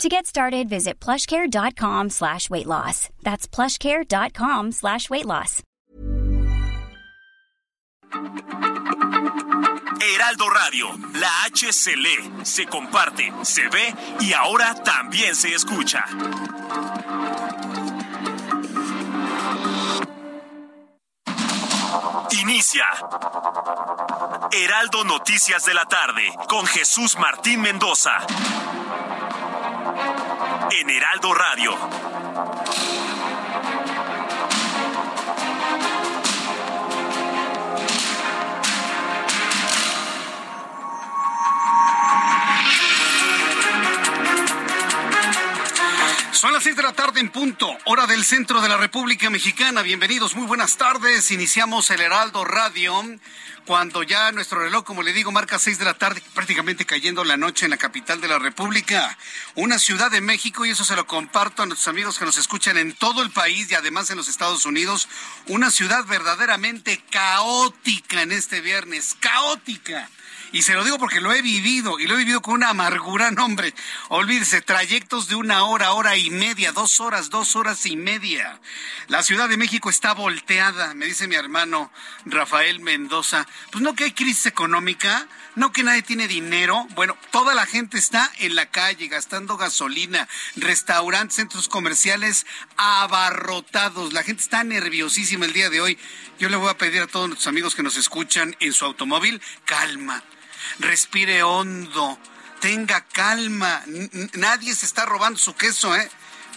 To get started, visit plushcare.com slash weight loss. That's plushcare.com slash weight loss. Heraldo Radio, la H se se comparte, se ve y ahora también se escucha. Inicia. Heraldo Noticias de la tarde con Jesús Martín Mendoza. En Heraldo Radio. Son las seis de la tarde en punto, hora del centro de la República Mexicana. Bienvenidos, muy buenas tardes. Iniciamos el Heraldo Radio cuando ya nuestro reloj, como le digo, marca seis de la tarde, prácticamente cayendo la noche en la capital de la República, una ciudad de México, y eso se lo comparto a nuestros amigos que nos escuchan en todo el país y además en los Estados Unidos, una ciudad verdaderamente caótica en este viernes, caótica y se lo digo porque lo he vivido y lo he vivido con una amargura, no hombre. Olvídese, trayectos de una hora, hora y media, dos horas, dos horas y media. La Ciudad de México está volteada, me dice mi hermano Rafael Mendoza. Pues no que hay crisis económica, no que nadie tiene dinero. Bueno, toda la gente está en la calle gastando gasolina, restaurantes, centros comerciales abarrotados. La gente está nerviosísima el día de hoy. Yo le voy a pedir a todos nuestros amigos que nos escuchan en su automóvil, calma respire hondo, tenga calma, nadie se está robando su queso, ¿eh?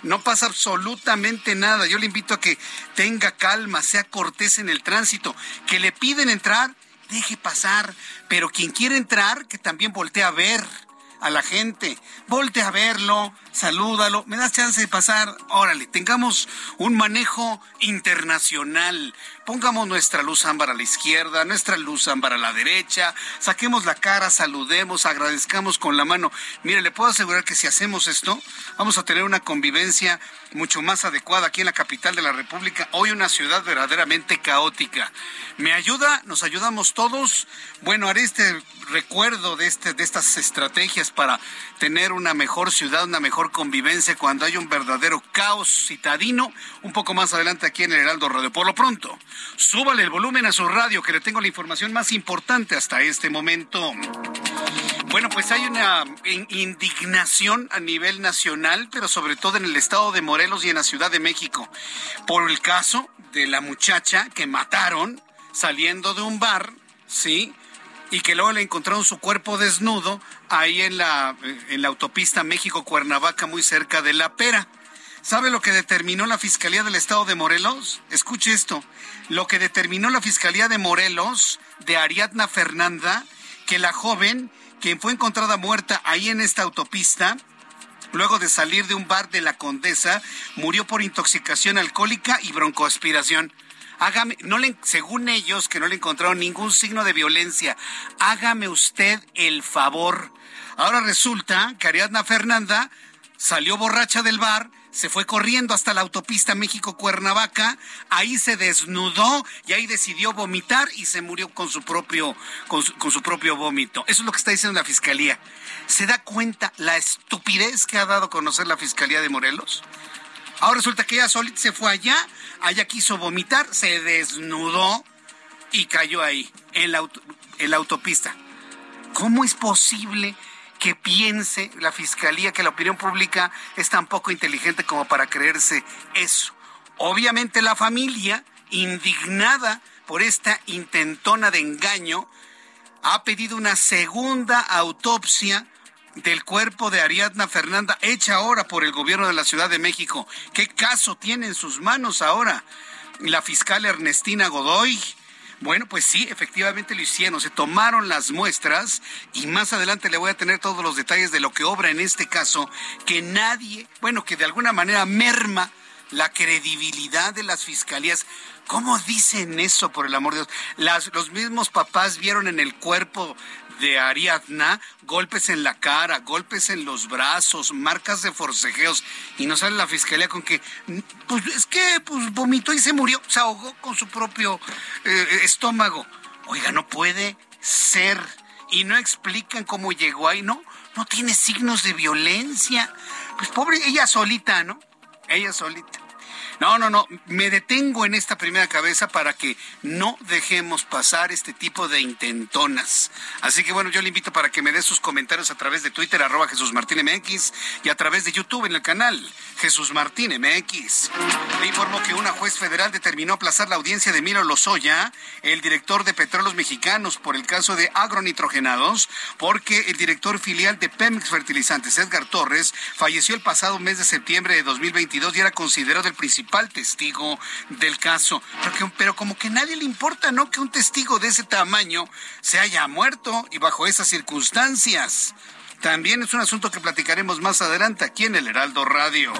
No pasa absolutamente nada. Yo le invito a que tenga calma, sea cortés en el tránsito. Que le piden entrar, deje pasar. Pero quien quiere entrar, que también voltee a ver a la gente. Volte a verlo, salúdalo, me das chance de pasar. Órale, tengamos un manejo internacional. Pongamos nuestra luz ámbar a la izquierda, nuestra luz ámbar a la derecha, saquemos la cara, saludemos, agradezcamos con la mano. Mire, le puedo asegurar que si hacemos esto, vamos a tener una convivencia mucho más adecuada aquí en la capital de la República. Hoy una ciudad verdaderamente caótica. ¿Me ayuda? ¿Nos ayudamos todos? Bueno, haré este recuerdo de, este, de estas estrategias para tener una mejor ciudad, una mejor convivencia cuando hay un verdadero caos citadino. Un poco más adelante aquí en el Heraldo Radio. Por lo pronto, súbale el volumen a su radio que le tengo la información más importante hasta este momento. Bueno, pues hay una indignación a nivel nacional, pero sobre todo en el estado de Morelos y en la Ciudad de México, por el caso de la muchacha que mataron saliendo de un bar, ¿sí? Y que luego le encontraron su cuerpo desnudo ahí en la, en la autopista México-Cuernavaca, muy cerca de La Pera. ¿Sabe lo que determinó la Fiscalía del Estado de Morelos? Escuche esto. Lo que determinó la Fiscalía de Morelos de Ariadna Fernanda, que la joven, quien fue encontrada muerta ahí en esta autopista, luego de salir de un bar de la Condesa, murió por intoxicación alcohólica y broncoaspiración hágame, según ellos que no le encontraron ningún signo de violencia, hágame usted el favor. Ahora resulta que Ariadna Fernanda salió borracha del bar, se fue corriendo hasta la autopista México-Cuernavaca, ahí se desnudó y ahí decidió vomitar y se murió con su propio, con su propio vómito. Eso es lo que está diciendo la fiscalía. ¿Se da cuenta la estupidez que ha dado a conocer la fiscalía de Morelos? Ahora resulta que ella solita se fue allá, allá quiso vomitar, se desnudó y cayó ahí, en la, en la autopista. ¿Cómo es posible que piense la fiscalía que la opinión pública es tan poco inteligente como para creerse eso? Obviamente la familia, indignada por esta intentona de engaño, ha pedido una segunda autopsia del cuerpo de Ariadna Fernanda, hecha ahora por el gobierno de la Ciudad de México. ¿Qué caso tiene en sus manos ahora la fiscal Ernestina Godoy? Bueno, pues sí, efectivamente lo hicieron, se tomaron las muestras y más adelante le voy a tener todos los detalles de lo que obra en este caso, que nadie, bueno, que de alguna manera merma la credibilidad de las fiscalías. ¿Cómo dicen eso, por el amor de Dios? los mismos papás vieron en el cuerpo de Ariadna golpes en la cara, golpes en los brazos, marcas de forcejeos, y no sale la fiscalía con que, pues es que pues, vomitó y se murió, se ahogó con su propio eh, estómago. Oiga, no puede ser. Y no explican cómo llegó ahí, ¿no? No tiene signos de violencia. Pues pobre, ella solita, ¿no? Ella solita. No, no, no, me detengo en esta primera cabeza para que no dejemos pasar este tipo de intentonas. Así que bueno, yo le invito para que me dé sus comentarios a través de Twitter, arroba Jesús Martín MX, y a través de YouTube en el canal Jesús Martín MX. Le informo que una juez federal determinó aplazar la audiencia de Miro Lozoya, el director de Petróleos Mexicanos, por el caso de agronitrogenados, porque el director filial de Pemex Fertilizantes, Edgar Torres, falleció el pasado mes de septiembre de 2022 y era considerado el principal testigo del caso. Pero, pero como que nadie le importa, ¿no? Que un testigo de ese tamaño se haya muerto y bajo esas circunstancias. También es un asunto que platicaremos más adelante aquí en el Heraldo Radio.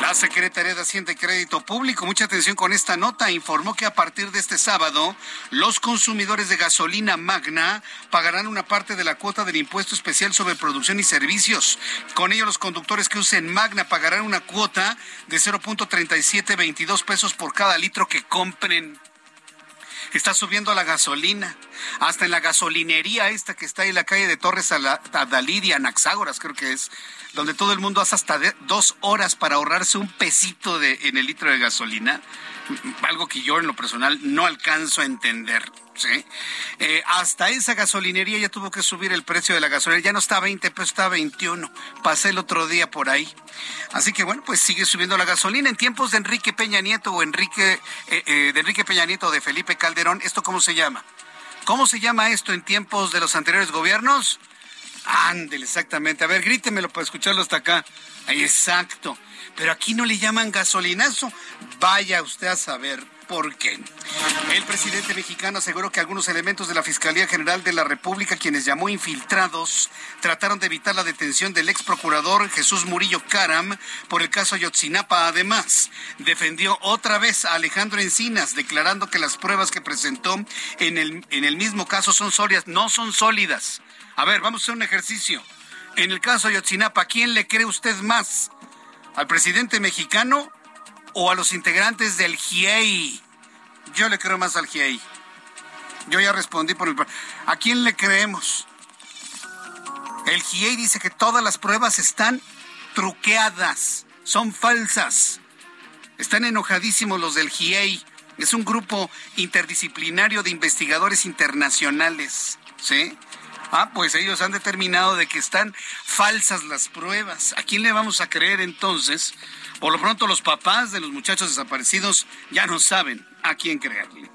La Secretaría de Hacienda y Crédito Público, mucha atención con esta nota, informó que a partir de este sábado, los consumidores de gasolina magna pagarán una parte de la cuota del impuesto especial sobre producción y servicios. Con ello, los conductores que usen magna pagarán una cuota de 0.3722 pesos por cada litro que compren está subiendo la gasolina. Hasta en la gasolinería esta que está en la calle de Torres Adalidia, Naxágoras creo que es, donde todo el mundo hace hasta dos horas para ahorrarse un pesito de, en el litro de gasolina. Algo que yo en lo personal no alcanzo a entender. Eh, hasta esa gasolinería ya tuvo que subir el precio de la gasolina. Ya no está a 20 pesos, está a 21. Pasé el otro día por ahí. Así que bueno, pues sigue subiendo la gasolina. En tiempos de Enrique Peña Nieto o Enrique, eh, eh, de Enrique Peña Nieto de Felipe Calderón, ¿esto cómo se llama? ¿Cómo se llama esto en tiempos de los anteriores gobiernos? Ándele, exactamente. A ver, grítemelo para escucharlo hasta acá. Exacto. Pero aquí no le llaman gasolinazo. Vaya usted a saber por qué. El presidente mexicano aseguró que algunos elementos de la Fiscalía General de la República, quienes llamó infiltrados, trataron de evitar la detención del ex procurador Jesús Murillo Caram por el caso Ayotzinapa. Además, defendió otra vez a Alejandro Encinas, declarando que las pruebas que presentó en el, en el mismo caso son sólidas. No son sólidas. A ver, vamos a hacer un ejercicio. En el caso Ayotzinapa, ¿a quién le cree usted más? ¿Al presidente mexicano o a los integrantes del GIEI? Yo le creo más al GIEI. Yo ya respondí por el... ¿A quién le creemos? El GIEI dice que todas las pruebas están truqueadas, son falsas. Están enojadísimos los del GIEI. Es un grupo interdisciplinario de investigadores internacionales. ¿Sí? Ah, pues ellos han determinado de que están falsas las pruebas. ¿A quién le vamos a creer entonces? Por lo pronto los papás de los muchachos desaparecidos ya no saben a quién creerle.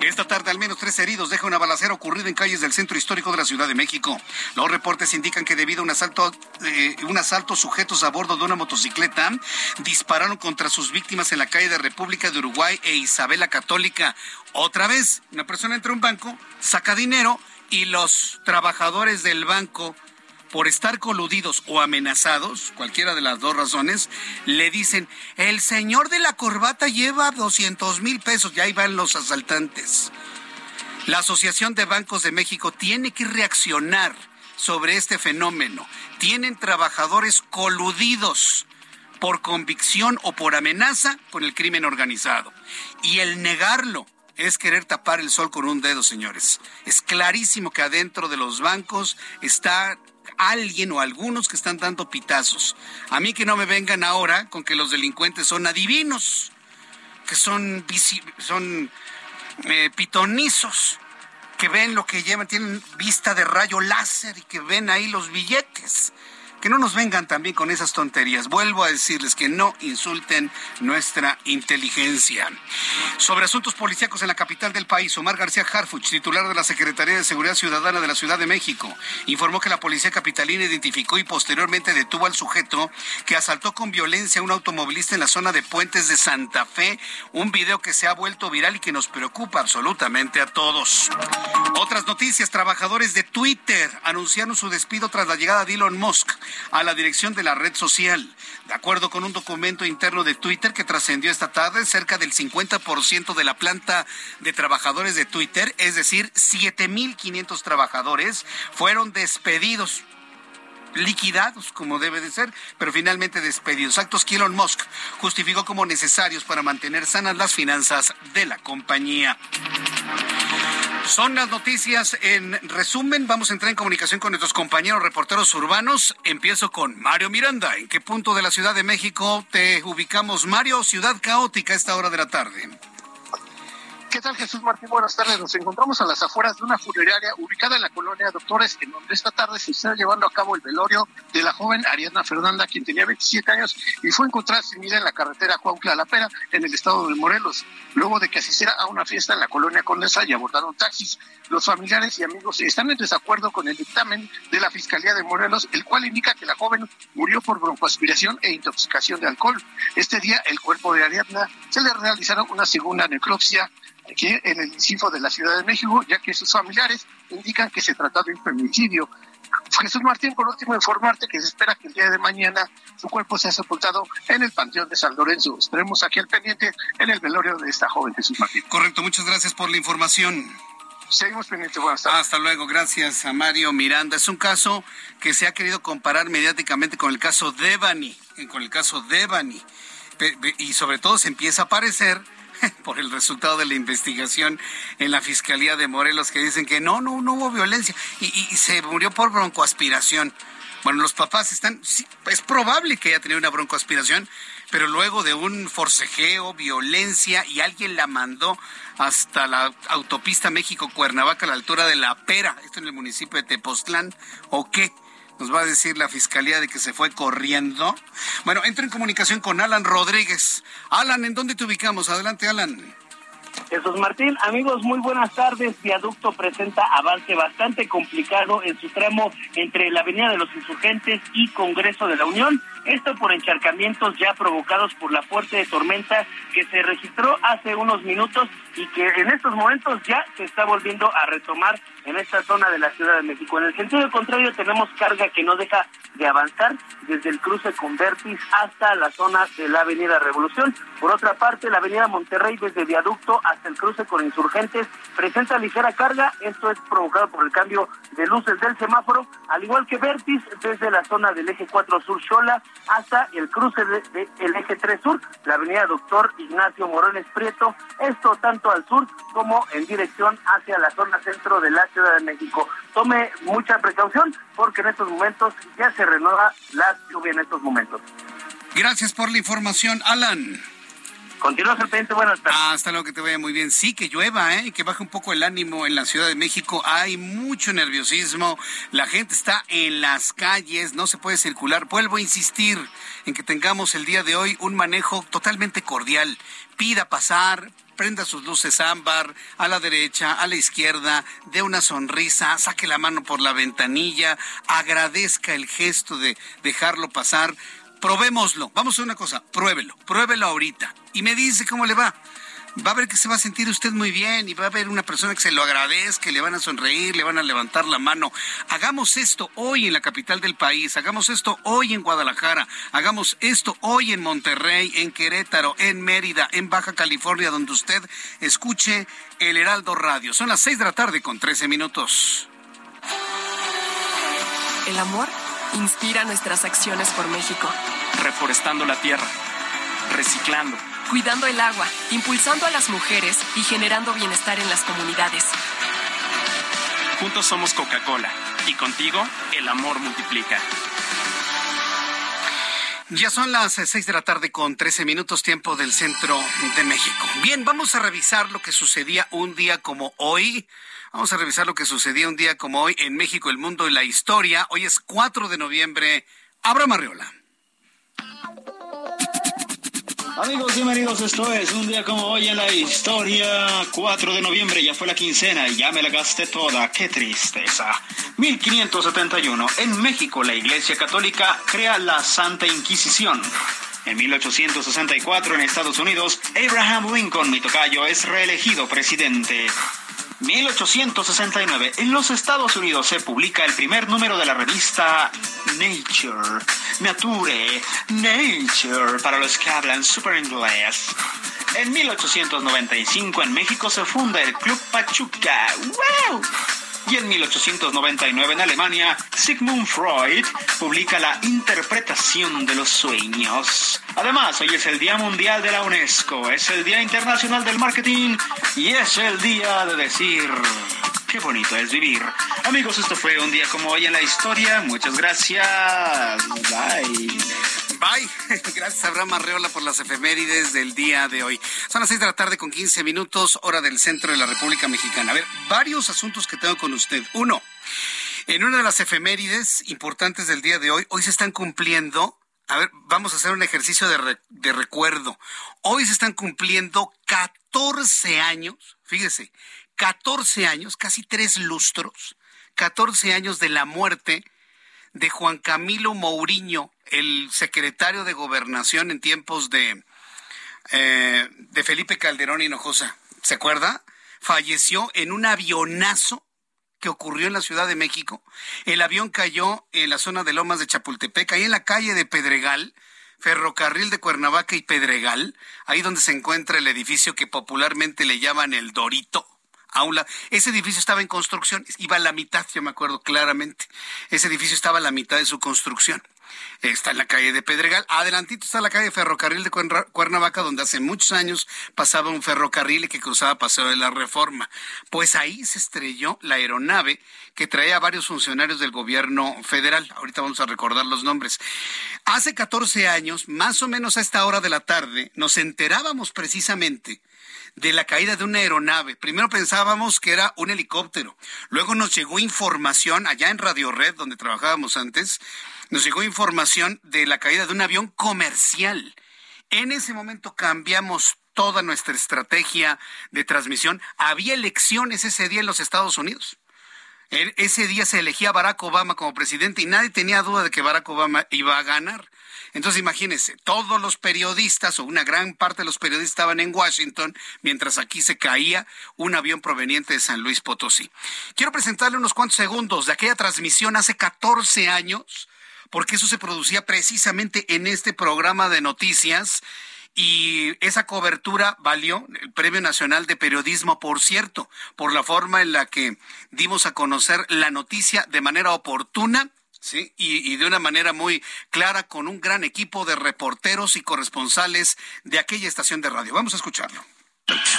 Esta tarde al menos tres heridos deja una balacera ocurrida en calles del centro histórico de la Ciudad de México. Los reportes indican que debido a un asalto, eh, un asalto sujetos a bordo de una motocicleta dispararon contra sus víctimas en la calle de República de Uruguay e Isabela Católica. Otra vez, una persona entra a un banco, saca dinero y los trabajadores del banco por estar coludidos o amenazados, cualquiera de las dos razones, le dicen, el señor de la corbata lleva 200 mil pesos y ahí van los asaltantes. La Asociación de Bancos de México tiene que reaccionar sobre este fenómeno. Tienen trabajadores coludidos por convicción o por amenaza con el crimen organizado. Y el negarlo es querer tapar el sol con un dedo, señores. Es clarísimo que adentro de los bancos está alguien o algunos que están dando pitazos. A mí que no me vengan ahora con que los delincuentes son adivinos, que son, son eh, pitonizos, que ven lo que llevan, tienen vista de rayo láser y que ven ahí los billetes que no nos vengan también con esas tonterías. Vuelvo a decirles que no insulten nuestra inteligencia. Sobre asuntos policíacos en la capital del país, Omar García Harfuch, titular de la Secretaría de Seguridad Ciudadana de la Ciudad de México, informó que la policía capitalina identificó y posteriormente detuvo al sujeto que asaltó con violencia a un automovilista en la zona de Puentes de Santa Fe, un video que se ha vuelto viral y que nos preocupa absolutamente a todos. Otras noticias, trabajadores de Twitter anunciaron su despido tras la llegada de Elon Musk a la dirección de la red social. De acuerdo con un documento interno de Twitter que trascendió esta tarde, cerca del 50% de la planta de trabajadores de Twitter, es decir, 7.500 trabajadores, fueron despedidos liquidados como debe de ser, pero finalmente despedidos. Actos que Elon Musk justificó como necesarios para mantener sanas las finanzas de la compañía. Son las noticias en resumen. Vamos a entrar en comunicación con nuestros compañeros reporteros urbanos. Empiezo con Mario Miranda. ¿En qué punto de la Ciudad de México te ubicamos, Mario? Ciudad caótica a esta hora de la tarde. ¿Qué tal, Jesús Martín? Buenas tardes. Nos encontramos a las afueras de una funeraria ubicada en la colonia Doctores, en donde esta tarde se está llevando a cabo el velorio de la joven Ariadna Fernanda, quien tenía 27 años y fue encontrada sin vida en la carretera Cuauhtla La Pera, en el estado de Morelos, luego de que asistiera a una fiesta en la colonia Condesa y abordaron taxis. Los familiares y amigos están en desacuerdo con el dictamen de la Fiscalía de Morelos, el cual indica que la joven murió por broncoaspiración e intoxicación de alcohol. Este día, el cuerpo de Ariadna se le realizaron una segunda necropsia aquí en el CIFO de la Ciudad de México, ya que sus familiares indican que se trata de un femicidio. Jesús Martín, por último, informarte que se espera que el día de mañana su cuerpo sea sepultado en el Panteón de San Lorenzo. Estaremos aquí al pendiente en el velorio de esta joven Jesús Martín. Correcto, muchas gracias por la información. Seguimos pendientes, buenas tardes. Hasta luego, gracias a Mario Miranda. Es un caso que se ha querido comparar mediáticamente con el caso Devani, con el caso Devani. Y sobre todo se empieza a parecer por el resultado de la investigación en la Fiscalía de Morelos que dicen que no, no, no hubo violencia y, se murió por broncoaspiración. Bueno, los papás están, es probable que haya tenido una broncoaspiración, pero luego de un forcejeo, violencia y alguien la mandó hasta la autopista México-Cuernavaca a la altura de La Pera, esto en el municipio de Tepoztlán, ¿o qué? Nos va a decir la fiscalía de que se fue corriendo. Bueno, entro en comunicación con Alan Rodríguez. Alan, ¿en dónde te ubicamos? Adelante, Alan. Jesús Martín, amigos, muy buenas tardes. Viaducto presenta avance bastante complicado en su tramo entre la Avenida de los Insurgentes y Congreso de la Unión. Esto por encharcamientos ya provocados por la fuerte tormenta que se registró hace unos minutos y que en estos momentos ya se está volviendo a retomar en esta zona de la Ciudad de México. En el sentido contrario tenemos carga que no deja de avanzar desde el cruce con Vertis hasta la zona de la Avenida Revolución. Por otra parte, la Avenida Monterrey desde Viaducto hasta el cruce con Insurgentes presenta ligera carga. Esto es provocado por el cambio de luces del semáforo, al igual que Vertis desde la zona del eje 4 Sur Xola hasta el cruce del de, eje 3 Sur, la Avenida Doctor Ignacio Morones Prieto. Esto tanto al sur como en dirección hacia la zona centro de la Ciudad de México. Tome mucha precaución porque en estos momentos ya se renueva la lluvia en estos momentos. Gracias por la información, Alan. Continúa al buenas tardes. hasta luego, que te vaya muy bien. Sí, que llueva, ¿eh? que baje un poco el ánimo en la Ciudad de México. Hay mucho nerviosismo. La gente está en las calles, no se puede circular. Vuelvo a insistir en que tengamos el día de hoy un manejo totalmente cordial. Pida pasar, prenda sus luces ámbar a la derecha, a la izquierda, dé una sonrisa, saque la mano por la ventanilla, agradezca el gesto de dejarlo pasar. Probémoslo. Vamos a una cosa, pruébelo, pruébelo ahorita y me dice cómo le va va a ver que se va a sentir usted muy bien y va a haber una persona que se lo agradezca, le van a sonreír, le van a levantar la mano. Hagamos esto hoy en la capital del país, hagamos esto hoy en Guadalajara, hagamos esto hoy en Monterrey, en Querétaro, en Mérida, en Baja California, donde usted escuche el Heraldo Radio. Son las seis de la tarde con trece minutos. El amor inspira nuestras acciones por México. Reforestando la tierra, reciclando cuidando el agua, impulsando a las mujeres y generando bienestar en las comunidades. Juntos somos Coca-Cola y contigo el amor multiplica. Ya son las seis de la tarde con 13 minutos tiempo del centro de México. Bien, vamos a revisar lo que sucedía un día como hoy. Vamos a revisar lo que sucedía un día como hoy en México, el mundo y la historia. Hoy es 4 de noviembre. Abra Marriola. Amigos, bienvenidos. Esto es un día como hoy en la historia. 4 de noviembre, ya fue la quincena y ya me la gasté toda. Qué tristeza. 1571. En México, la Iglesia Católica crea la Santa Inquisición. En 1864, en Estados Unidos, Abraham Lincoln, mi tocayo, es reelegido presidente. 1869, en los Estados Unidos se publica el primer número de la revista Nature, Nature, Nature, para los que hablan super inglés. En 1895 en México se funda el Club Pachuca. ¡Wow! Y en 1899 en Alemania, Sigmund Freud publica la interpretación de los sueños. Además, hoy es el Día Mundial de la UNESCO, es el Día Internacional del Marketing y es el día de decir... Qué bonito es vivir. Amigos, esto fue un día como hoy en la historia. Muchas gracias. Bye. Bye. Gracias, Abraham Arreola, por las efemérides del día de hoy. Son las seis de la tarde con 15 minutos, hora del centro de la República Mexicana. A ver, varios asuntos que tengo con usted. Uno, en una de las efemérides importantes del día de hoy, hoy se están cumpliendo. A ver, vamos a hacer un ejercicio de, de recuerdo. Hoy se están cumpliendo 14 años, fíjese, 14 años, casi tres lustros, 14 años de la muerte de Juan Camilo Mourinho, el secretario de Gobernación en tiempos de, eh, de Felipe Calderón Hinojosa. ¿Se acuerda? Falleció en un avionazo que ocurrió en la Ciudad de México. El avión cayó en la zona de Lomas de Chapultepec, ahí en la calle de Pedregal, ferrocarril de Cuernavaca y Pedregal, ahí donde se encuentra el edificio que popularmente le llaman el Dorito aula. Ese edificio estaba en construcción, iba a la mitad, yo me acuerdo claramente. Ese edificio estaba a la mitad de su construcción. Está en la calle de Pedregal. Adelantito está la calle Ferrocarril de Cuernavaca, donde hace muchos años pasaba un ferrocarril que cruzaba Paseo de la Reforma. Pues ahí se estrelló la aeronave que traía a varios funcionarios del gobierno federal. Ahorita vamos a recordar los nombres. Hace 14 años, más o menos a esta hora de la tarde, nos enterábamos precisamente de la caída de una aeronave. Primero pensábamos que era un helicóptero. Luego nos llegó información allá en Radio Red, donde trabajábamos antes, nos llegó información de la caída de un avión comercial. En ese momento cambiamos toda nuestra estrategia de transmisión. Había elecciones ese día en los Estados Unidos. Ese día se elegía Barack Obama como presidente y nadie tenía duda de que Barack Obama iba a ganar. Entonces imagínense, todos los periodistas o una gran parte de los periodistas estaban en Washington, mientras aquí se caía un avión proveniente de San Luis Potosí. Quiero presentarle unos cuantos segundos de aquella transmisión hace 14 años, porque eso se producía precisamente en este programa de noticias. Y esa cobertura valió el Premio Nacional de Periodismo, por cierto, por la forma en la que dimos a conocer la noticia de manera oportuna Sí, y, y, de una manera muy clara con un gran equipo de reporteros y corresponsales de aquella estación de radio. Vamos a escucharlo.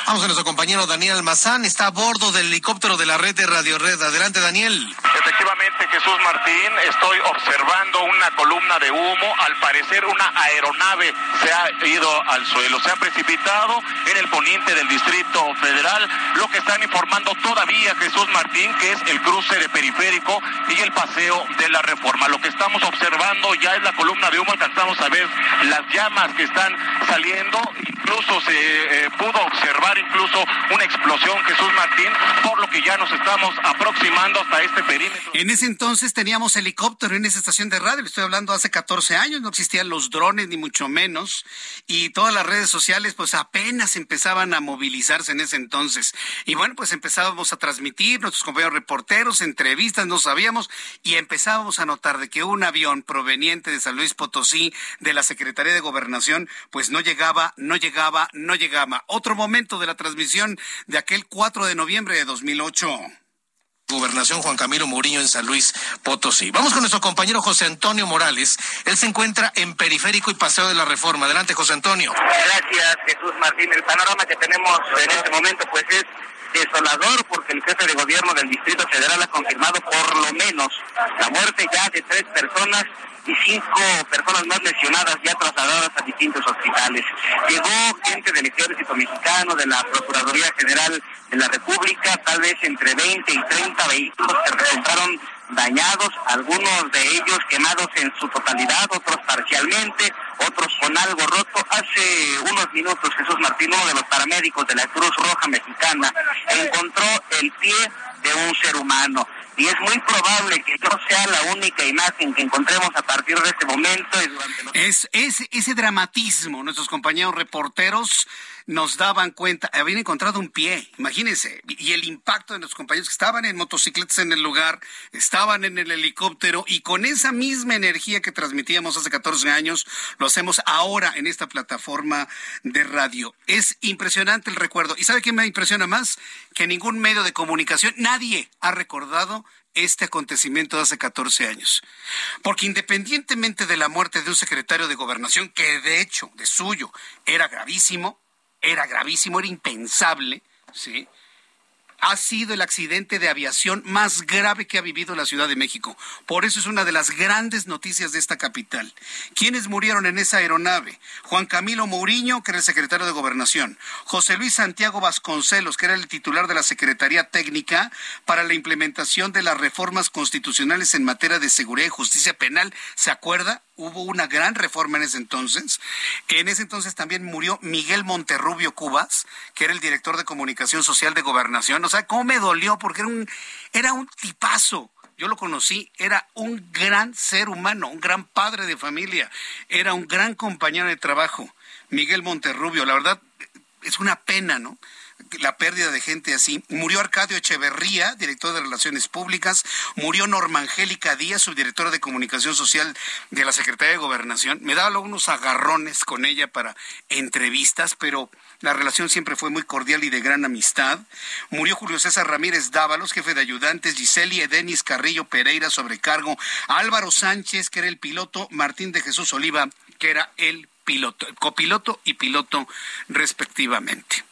Vamos a nuestro compañero Daniel Almazán, está a bordo del helicóptero de la red de Radio Red. Adelante, Daniel. Efectivamente, Jesús Martín, estoy observando una columna de humo. Al parecer, una aeronave se ha ido al suelo, se ha precipitado en el poniente del Distrito Federal. Lo que están informando todavía, Jesús Martín, que es el cruce de periférico y el paseo de la reforma. Lo que estamos observando ya es la columna de humo. Alcanzamos a ver las llamas que están saliendo. Incluso se eh, pudo observar incluso una explosión, Jesús Martín, por lo que ya nos estamos aproximando hasta este perímetro. En ese entonces teníamos helicóptero en esa estación de radio, estoy hablando hace 14 años, no existían los drones ni mucho menos, y todas las redes sociales pues apenas empezaban a movilizarse en ese entonces. Y bueno, pues empezábamos a transmitir, nuestros compañeros reporteros, entrevistas, no sabíamos, y empezábamos a notar de que un avión proveniente de San Luis Potosí, de la Secretaría de Gobernación, pues no llegaba, no llegaba, no llegaba. Otro momento de la transmisión de aquel 4 de noviembre de 2008. Gobernación Juan Camilo Mourinho en San Luis Potosí. Vamos con nuestro compañero José Antonio Morales. Él se encuentra en Periférico y Paseo de la Reforma. Adelante, José Antonio. Gracias, Jesús Martín. El panorama que tenemos en este momento pues es desolador porque el jefe de gobierno del Distrito Federal ha confirmado por lo menos la muerte ya de tres personas y cinco personas más lesionadas ya trasladadas a distintos hospitales. Llegó gente del ejército mexicano, de la Procuraduría General de la República, tal vez entre 20 y 30 vehículos que resultaron dañados, algunos de ellos quemados en su totalidad, otros parcialmente, otros con algo roto. Hace unos minutos Jesús Martín, uno de los paramédicos de la Cruz Roja Mexicana, encontró el pie de un ser humano y es muy probable que no sea la única imagen que encontremos a partir de este momento. es, es ese dramatismo, nuestros compañeros reporteros nos daban cuenta, habían encontrado un pie, imagínense, y el impacto de los compañeros que estaban en motocicletas en el lugar, estaban en el helicóptero y con esa misma energía que transmitíamos hace 14 años, lo hacemos ahora en esta plataforma de radio. Es impresionante el recuerdo. ¿Y sabe qué me impresiona más? Que ningún medio de comunicación, nadie ha recordado este acontecimiento de hace 14 años. Porque independientemente de la muerte de un secretario de gobernación, que de hecho, de suyo, era gravísimo, era gravísimo, era impensable, ¿sí? ha sido el accidente de aviación más grave que ha vivido la Ciudad de México. Por eso es una de las grandes noticias de esta capital. ¿Quiénes murieron en esa aeronave? Juan Camilo Mourinho, que era el secretario de Gobernación. José Luis Santiago Vasconcelos, que era el titular de la Secretaría Técnica para la implementación de las reformas constitucionales en materia de seguridad y justicia penal. ¿Se acuerda? Hubo una gran reforma en ese entonces. En ese entonces también murió Miguel Monterrubio Cubas, que era el director de comunicación social de gobernación. O sea, cómo me dolió, porque era un, era un tipazo. Yo lo conocí, era un gran ser humano, un gran padre de familia, era un gran compañero de trabajo. Miguel Monterrubio, la verdad, es una pena, ¿no? La pérdida de gente así. Murió Arcadio Echeverría, director de Relaciones Públicas. Murió Norma Angélica Díaz, subdirectora de Comunicación Social de la Secretaría de Gobernación. Me daba unos agarrones con ella para entrevistas, pero la relación siempre fue muy cordial y de gran amistad. Murió Julio César Ramírez Dávalos, jefe de ayudantes, Giseli Denis Carrillo Pereira, sobrecargo, Álvaro Sánchez, que era el piloto, Martín de Jesús Oliva, que era el piloto, copiloto y piloto respectivamente.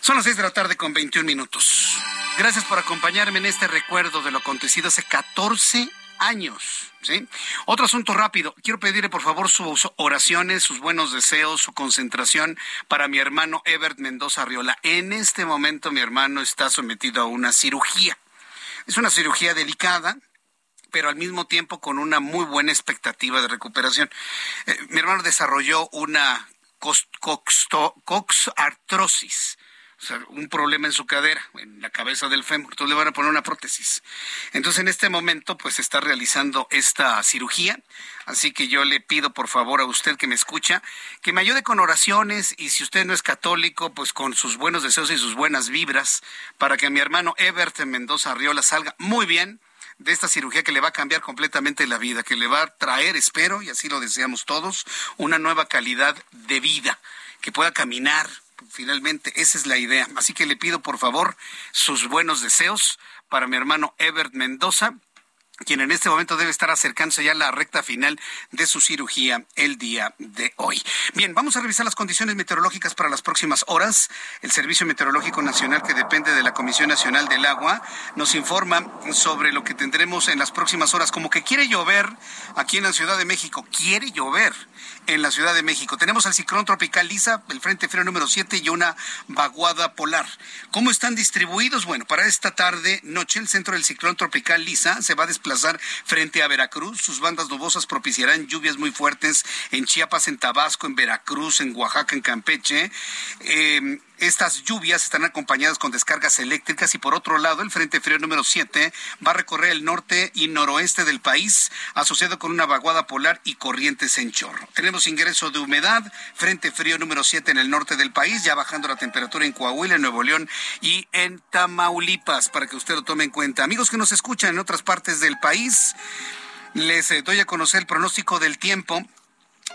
Son las seis de la tarde con 21 minutos. Gracias por acompañarme en este recuerdo de lo acontecido hace 14 años. ¿sí? Otro asunto rápido. Quiero pedirle por favor sus oraciones, sus buenos deseos, su concentración para mi hermano Ebert Mendoza Arriola. En este momento mi hermano está sometido a una cirugía. Es una cirugía delicada, pero al mismo tiempo con una muy buena expectativa de recuperación. Eh, mi hermano desarrolló una coxartrosis un problema en su cadera, en la cabeza del fémur, entonces le van a poner una prótesis. Entonces en este momento pues está realizando esta cirugía, así que yo le pido por favor a usted que me escucha, que me ayude con oraciones y si usted no es católico, pues con sus buenos deseos y sus buenas vibras para que mi hermano Ebert Mendoza Arriola salga muy bien de esta cirugía que le va a cambiar completamente la vida, que le va a traer, espero, y así lo deseamos todos, una nueva calidad de vida, que pueda caminar, finalmente esa es la idea. Así que le pido por favor sus buenos deseos para mi hermano Ebert Mendoza quien en este momento debe estar acercándose ya a la recta final de su cirugía el día de hoy. Bien, vamos a revisar las condiciones meteorológicas para las próximas horas. El Servicio Meteorológico Nacional, que depende de la Comisión Nacional del Agua, nos informa sobre lo que tendremos en las próximas horas. Como que quiere llover aquí en la Ciudad de México, quiere llover en la Ciudad de México. Tenemos al ciclón tropical Lisa, el Frente Frío número 7 y una vaguada polar. ¿Cómo están distribuidos? Bueno, para esta tarde, noche, el centro del ciclón tropical Lisa se va a desplazar frente a Veracruz. Sus bandas nubosas propiciarán lluvias muy fuertes en Chiapas, en Tabasco, en Veracruz, en Oaxaca, en Campeche. Eh, estas lluvias están acompañadas con descargas eléctricas y por otro lado el Frente Frío número 7 va a recorrer el norte y noroeste del país asociado con una vaguada polar y corrientes en chorro. Tenemos ingreso de humedad, Frente Frío número 7 en el norte del país, ya bajando la temperatura en Coahuila, en Nuevo León y en Tamaulipas para que usted lo tome en cuenta. Amigos que nos escuchan en otras partes del país, les eh, doy a conocer el pronóstico del tiempo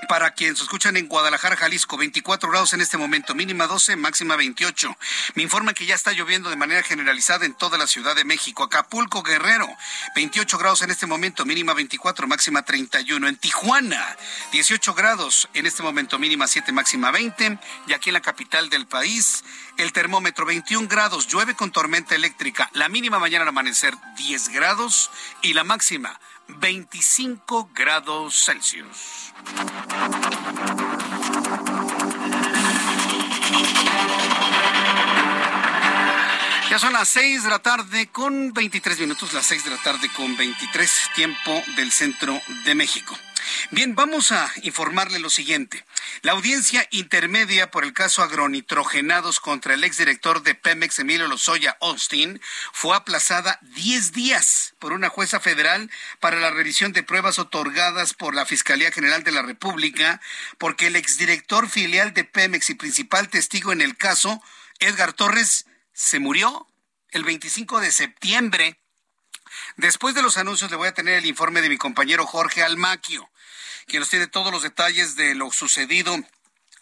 para quienes escuchan en Guadalajara, Jalisco, 24 grados en este momento, mínima 12, máxima 28. Me informan que ya está lloviendo de manera generalizada en toda la Ciudad de México. Acapulco, Guerrero, 28 grados en este momento, mínima 24, máxima 31. En Tijuana, 18 grados en este momento, mínima 7, máxima 20. Y aquí en la capital del país, el termómetro 21 grados, llueve con tormenta eléctrica. La mínima mañana al amanecer 10 grados y la máxima 25 grados Celsius. Ya son las 6 de la tarde con 23 minutos, las 6 de la tarde con 23, tiempo del centro de México. Bien, vamos a informarle lo siguiente. La audiencia intermedia por el caso agronitrogenados contra el exdirector de Pemex, Emilio Lozoya Austin, fue aplazada 10 días por una jueza federal para la revisión de pruebas otorgadas por la Fiscalía General de la República, porque el exdirector filial de Pemex y principal testigo en el caso, Edgar Torres, se murió el 25 de septiembre. Después de los anuncios le voy a tener el informe de mi compañero Jorge Almaquio que nos tiene todos los detalles de lo sucedido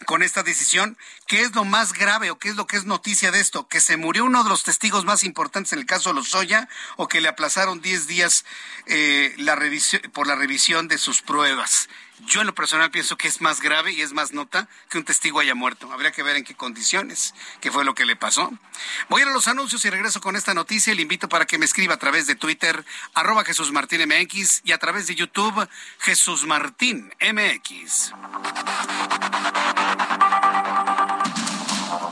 con esta decisión. ¿Qué es lo más grave o qué es lo que es noticia de esto? ¿Que se murió uno de los testigos más importantes en el caso de Lozoya o que le aplazaron 10 días eh, la por la revisión de sus pruebas? Yo en lo personal pienso que es más grave y es más nota que un testigo haya muerto. Habría que ver en qué condiciones, qué fue lo que le pasó. Voy a ir a los anuncios y regreso con esta noticia. Le invito para que me escriba a través de Twitter, arroba Jesús Martín y a través de YouTube, Jesús Martín MX.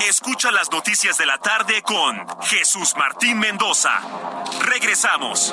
Escucha las noticias de la tarde con Jesús Martín Mendoza. Regresamos.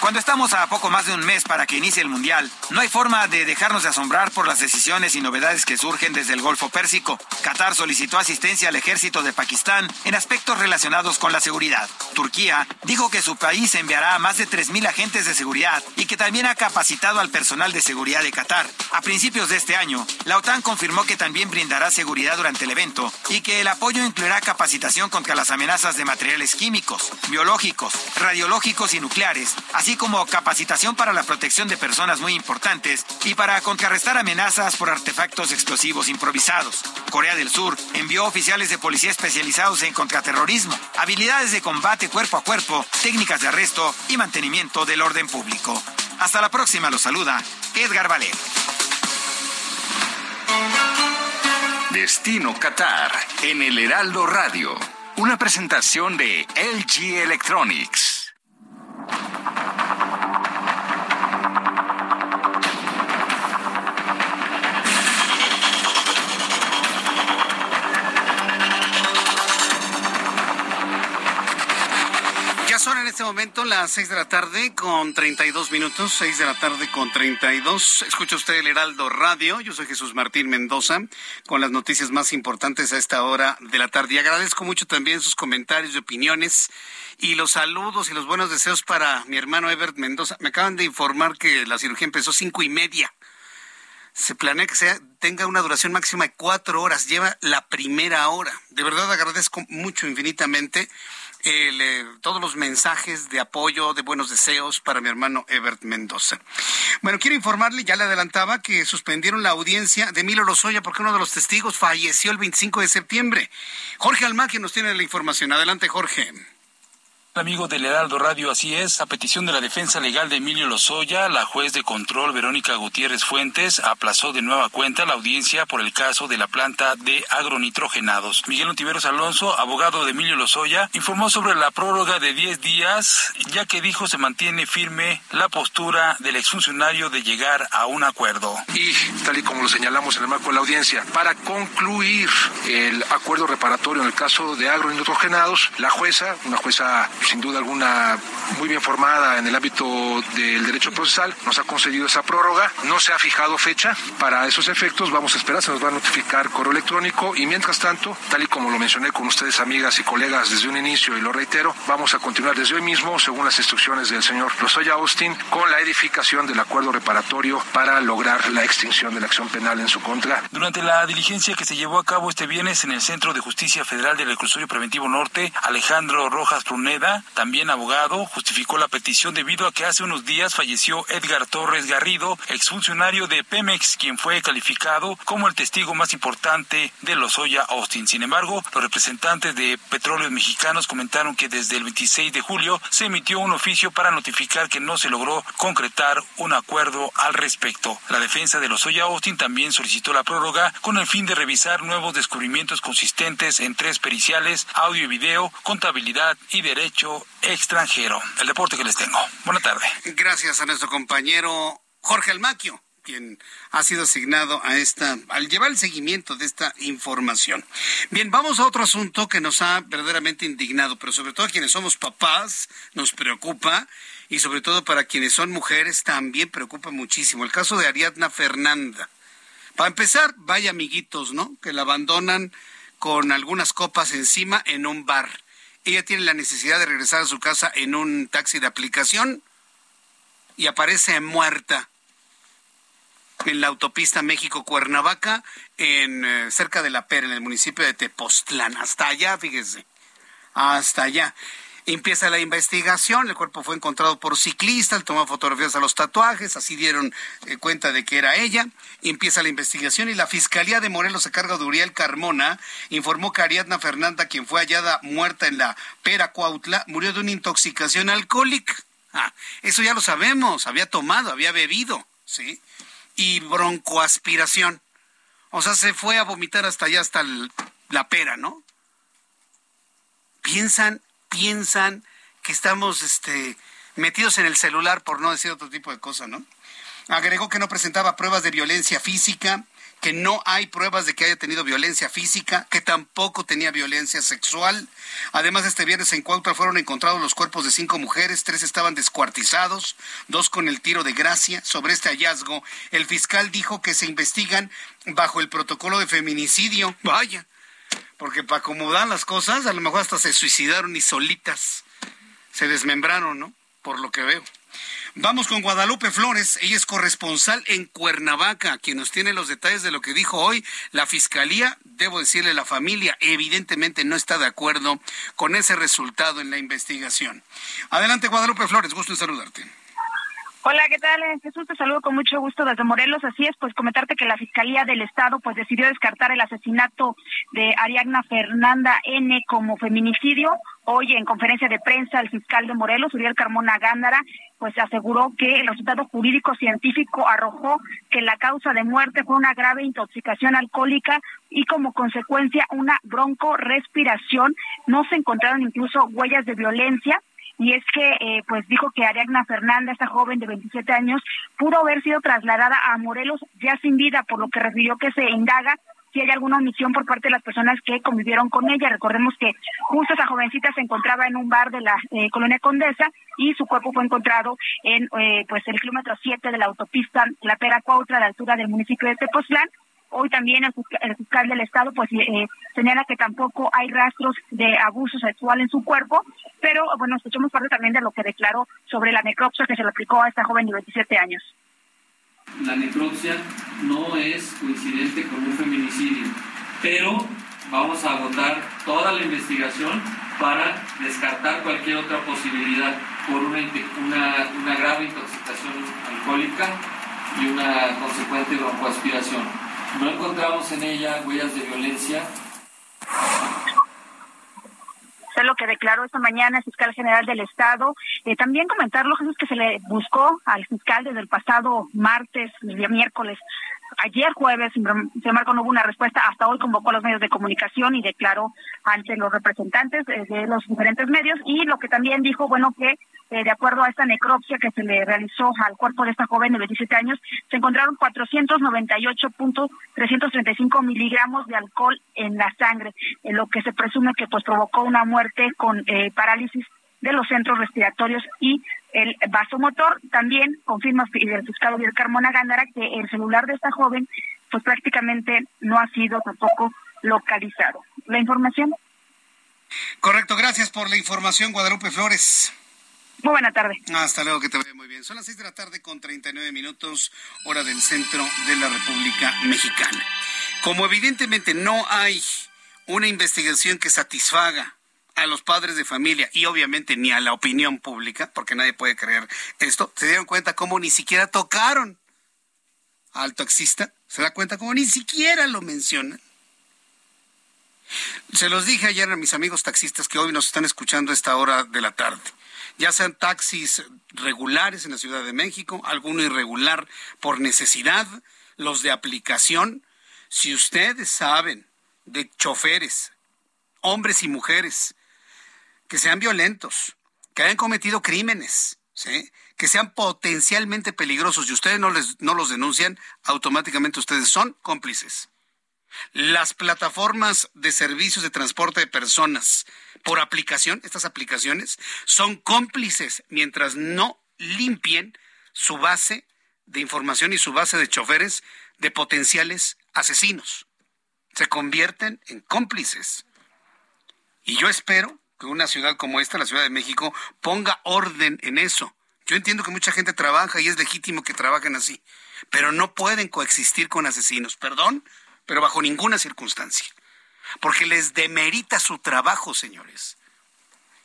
Cuando estamos a poco más de un mes para que inicie el Mundial, no hay forma de dejarnos de asombrar por las decisiones y novedades que surgen desde el Golfo Pérsico. Qatar solicitó asistencia al ejército de Pakistán en aspectos relacionados con la seguridad. Turquía dijo que su país enviará a más de 3.000 agentes de seguridad y que también ha capacitado al personal de seguridad de Qatar. A principios de este año, la OTAN confirmó que también brindará seguridad durante el evento y que el apoyo incluirá capacitación contra las amenazas de materiales químicos, biológicos, radiológicos y nucleares, así como capacitación para la protección de personas muy importantes y para contrarrestar amenazas por artefactos explosivos improvisados. Corea del Sur envió oficiales de policía especializados en contraterrorismo, habilidades de combate cuerpo a cuerpo, técnicas de arresto y mantenimiento del orden público. Hasta la próxima, los saluda Edgar Valer. Destino Qatar en el Heraldo Radio. Una presentación de LG Electronics. Este momento las seis de la tarde con 32 minutos, seis de la tarde con 32. Escucha usted el Heraldo Radio. Yo soy Jesús Martín Mendoza con las noticias más importantes a esta hora de la tarde. Y agradezco mucho también sus comentarios y opiniones y los saludos y los buenos deseos para mi hermano Ebert Mendoza. Me acaban de informar que la cirugía empezó cinco y media. Se planea que sea, tenga una duración máxima de cuatro horas. Lleva la primera hora. De verdad agradezco mucho, infinitamente eh, todos los mensajes de apoyo, de buenos deseos para mi hermano Ebert Mendoza. Bueno, quiero informarle, ya le adelantaba, que suspendieron la audiencia de Milo Lozoya porque uno de los testigos falleció el 25 de septiembre. Jorge Almaquio nos tiene la información. Adelante, Jorge. Amigo del Heraldo Radio, así es. A petición de la defensa legal de Emilio Lozoya, la juez de control Verónica Gutiérrez Fuentes aplazó de nueva cuenta la audiencia por el caso de la planta de agronitrogenados. Miguel Ontiveros Alonso, abogado de Emilio Lozoya, informó sobre la prórroga de 10 días, ya que dijo se mantiene firme la postura del exfuncionario de llegar a un acuerdo. Y tal y como lo señalamos en el marco de la audiencia, para concluir el acuerdo reparatorio en el caso de agronitrogenados, la jueza, una jueza sin duda alguna muy bien formada en el ámbito del derecho procesal, nos ha concedido esa prórroga. No se ha fijado fecha para esos efectos. Vamos a esperar, se nos va a notificar correo electrónico y mientras tanto, tal y como lo mencioné con ustedes, amigas y colegas, desde un inicio y lo reitero, vamos a continuar desde hoy mismo, según las instrucciones del señor Lozoya Austin, con la edificación del acuerdo reparatorio para lograr la extinción de la acción penal en su contra. Durante la diligencia que se llevó a cabo este viernes en el Centro de Justicia Federal del Reclusorio Preventivo Norte, Alejandro Rojas Pruneda también abogado, justificó la petición debido a que hace unos días falleció Edgar Torres Garrido, exfuncionario de Pemex, quien fue calificado como el testigo más importante de Lozoya Austin. Sin embargo, los representantes de Petróleos Mexicanos comentaron que desde el 26 de julio se emitió un oficio para notificar que no se logró concretar un acuerdo al respecto. La defensa de Lozoya Austin también solicitó la prórroga con el fin de revisar nuevos descubrimientos consistentes en tres periciales, audio y video, contabilidad y derecho extranjero. El deporte que les tengo. Buena tarde. Gracias a nuestro compañero Jorge Almaquio quien ha sido asignado a esta, al llevar el seguimiento de esta información. Bien, vamos a otro asunto que nos ha verdaderamente indignado, pero sobre todo a quienes somos papás nos preocupa y sobre todo para quienes son mujeres también preocupa muchísimo. El caso de Ariadna Fernanda. Para empezar, vaya amiguitos, ¿no? Que la abandonan con algunas copas encima en un bar ella tiene la necesidad de regresar a su casa en un taxi de aplicación y aparece muerta en la autopista México-Cuernavaca, en eh, cerca de La Pera, en el municipio de Tepoztlán. Hasta allá, fíjese. Hasta allá. Empieza la investigación, el cuerpo fue encontrado por ciclistas, tomó fotografías a los tatuajes, así dieron eh, cuenta de que era ella. Empieza la investigación y la Fiscalía de Morelos a cargo de Uriel Carmona informó que Ariadna Fernanda, quien fue hallada muerta en la Pera Cuautla, murió de una intoxicación alcohólica. Ah, eso ya lo sabemos, había tomado, había bebido, ¿sí? Y broncoaspiración. O sea, se fue a vomitar hasta allá, hasta la pera, ¿no? Piensan piensan que estamos este, metidos en el celular, por no decir otro tipo de cosas, ¿no? Agregó que no presentaba pruebas de violencia física, que no hay pruebas de que haya tenido violencia física, que tampoco tenía violencia sexual. Además, este viernes en Cuautla fueron encontrados los cuerpos de cinco mujeres, tres estaban descuartizados, dos con el tiro de gracia. Sobre este hallazgo, el fiscal dijo que se investigan bajo el protocolo de feminicidio. Vaya, porque para acomodar las cosas, a lo mejor hasta se suicidaron y solitas. Se desmembraron, ¿no? Por lo que veo. Vamos con Guadalupe Flores, ella es corresponsal en Cuernavaca, quien nos tiene los detalles de lo que dijo hoy la Fiscalía. Debo decirle, la familia evidentemente no está de acuerdo con ese resultado en la investigación. Adelante, Guadalupe Flores, gusto en saludarte. Hola, ¿qué tal? Eh, Jesús, te saludo con mucho gusto desde Morelos. Así es, pues comentarte que la Fiscalía del Estado pues decidió descartar el asesinato de Ariadna Fernanda N como feminicidio. Hoy en conferencia de prensa el fiscal de Morelos, Uriel Carmona Gándara, pues aseguró que el resultado jurídico científico arrojó que la causa de muerte fue una grave intoxicación alcohólica y como consecuencia una broncorespiración. No se encontraron incluso huellas de violencia y es que eh, pues dijo que Ariadna Fernanda, esta joven de 27 años, pudo haber sido trasladada a Morelos ya sin vida, por lo que refirió que se indaga si hay alguna omisión por parte de las personas que convivieron con ella. Recordemos que justo esa jovencita se encontraba en un bar de la eh, colonia Condesa y su cuerpo fue encontrado en eh, pues el kilómetro 7 de la autopista La Pera Cuautla, a la altura del municipio de Tepoztlán. Hoy también el, fiscal del Estado pues eh, señala que tampoco hay rastros de abuso sexual en su cuerpo, pero bueno, escuchamos parte también de lo que declaró sobre la necropsia que se le aplicó a esta joven de 27 años. La necropsia no es coincidente con un feminicidio, pero vamos a agotar toda la investigación para descartar cualquier otra posibilidad por una, una, una grave intoxicación alcohólica y una consecuente broncoaspiración. No encontramos en ella huellas de violencia. lo que declaró esta mañana el fiscal general del Estado. Eh, también comentar los que se le buscó al fiscal desde el pasado martes, el día miércoles, ayer jueves, sin embargo, no hubo una respuesta. Hasta hoy convocó a los medios de comunicación y declaró ante los representantes de los diferentes medios. Y lo que también dijo, bueno, que eh, de acuerdo a esta necropsia que se le realizó al cuerpo de esta joven de 27 años, se encontraron 498.335 miligramos de alcohol en la sangre, en lo que se presume que pues provocó una muerte con eh, parálisis de los centros respiratorios y el vasomotor. También confirma el fiscal Javier Carmona Gándara que el celular de esta joven pues prácticamente no ha sido tampoco localizado. La información. Correcto, gracias por la información, Guadalupe Flores. Muy buena tarde. Hasta luego, que te vaya muy bien. Son las seis de la tarde con 39 minutos, hora del centro de la República Mexicana. Como evidentemente no hay una investigación que satisfaga a los padres de familia y obviamente ni a la opinión pública, porque nadie puede creer esto, se dieron cuenta cómo ni siquiera tocaron al taxista, se da cuenta cómo ni siquiera lo mencionan. Se los dije ayer a mis amigos taxistas que hoy nos están escuchando a esta hora de la tarde. Ya sean taxis regulares en la Ciudad de México, alguno irregular por necesidad, los de aplicación. Si ustedes saben de choferes, hombres y mujeres, que sean violentos, que hayan cometido crímenes, que sean potencialmente peligrosos y ustedes no, les, no los denuncian, automáticamente ustedes son cómplices. Las plataformas de servicios de transporte de personas por aplicación, estas aplicaciones, son cómplices mientras no limpien su base de información y su base de choferes de potenciales asesinos. Se convierten en cómplices. Y yo espero que una ciudad como esta, la Ciudad de México, ponga orden en eso. Yo entiendo que mucha gente trabaja y es legítimo que trabajen así, pero no pueden coexistir con asesinos, perdón, pero bajo ninguna circunstancia, porque les demerita su trabajo, señores.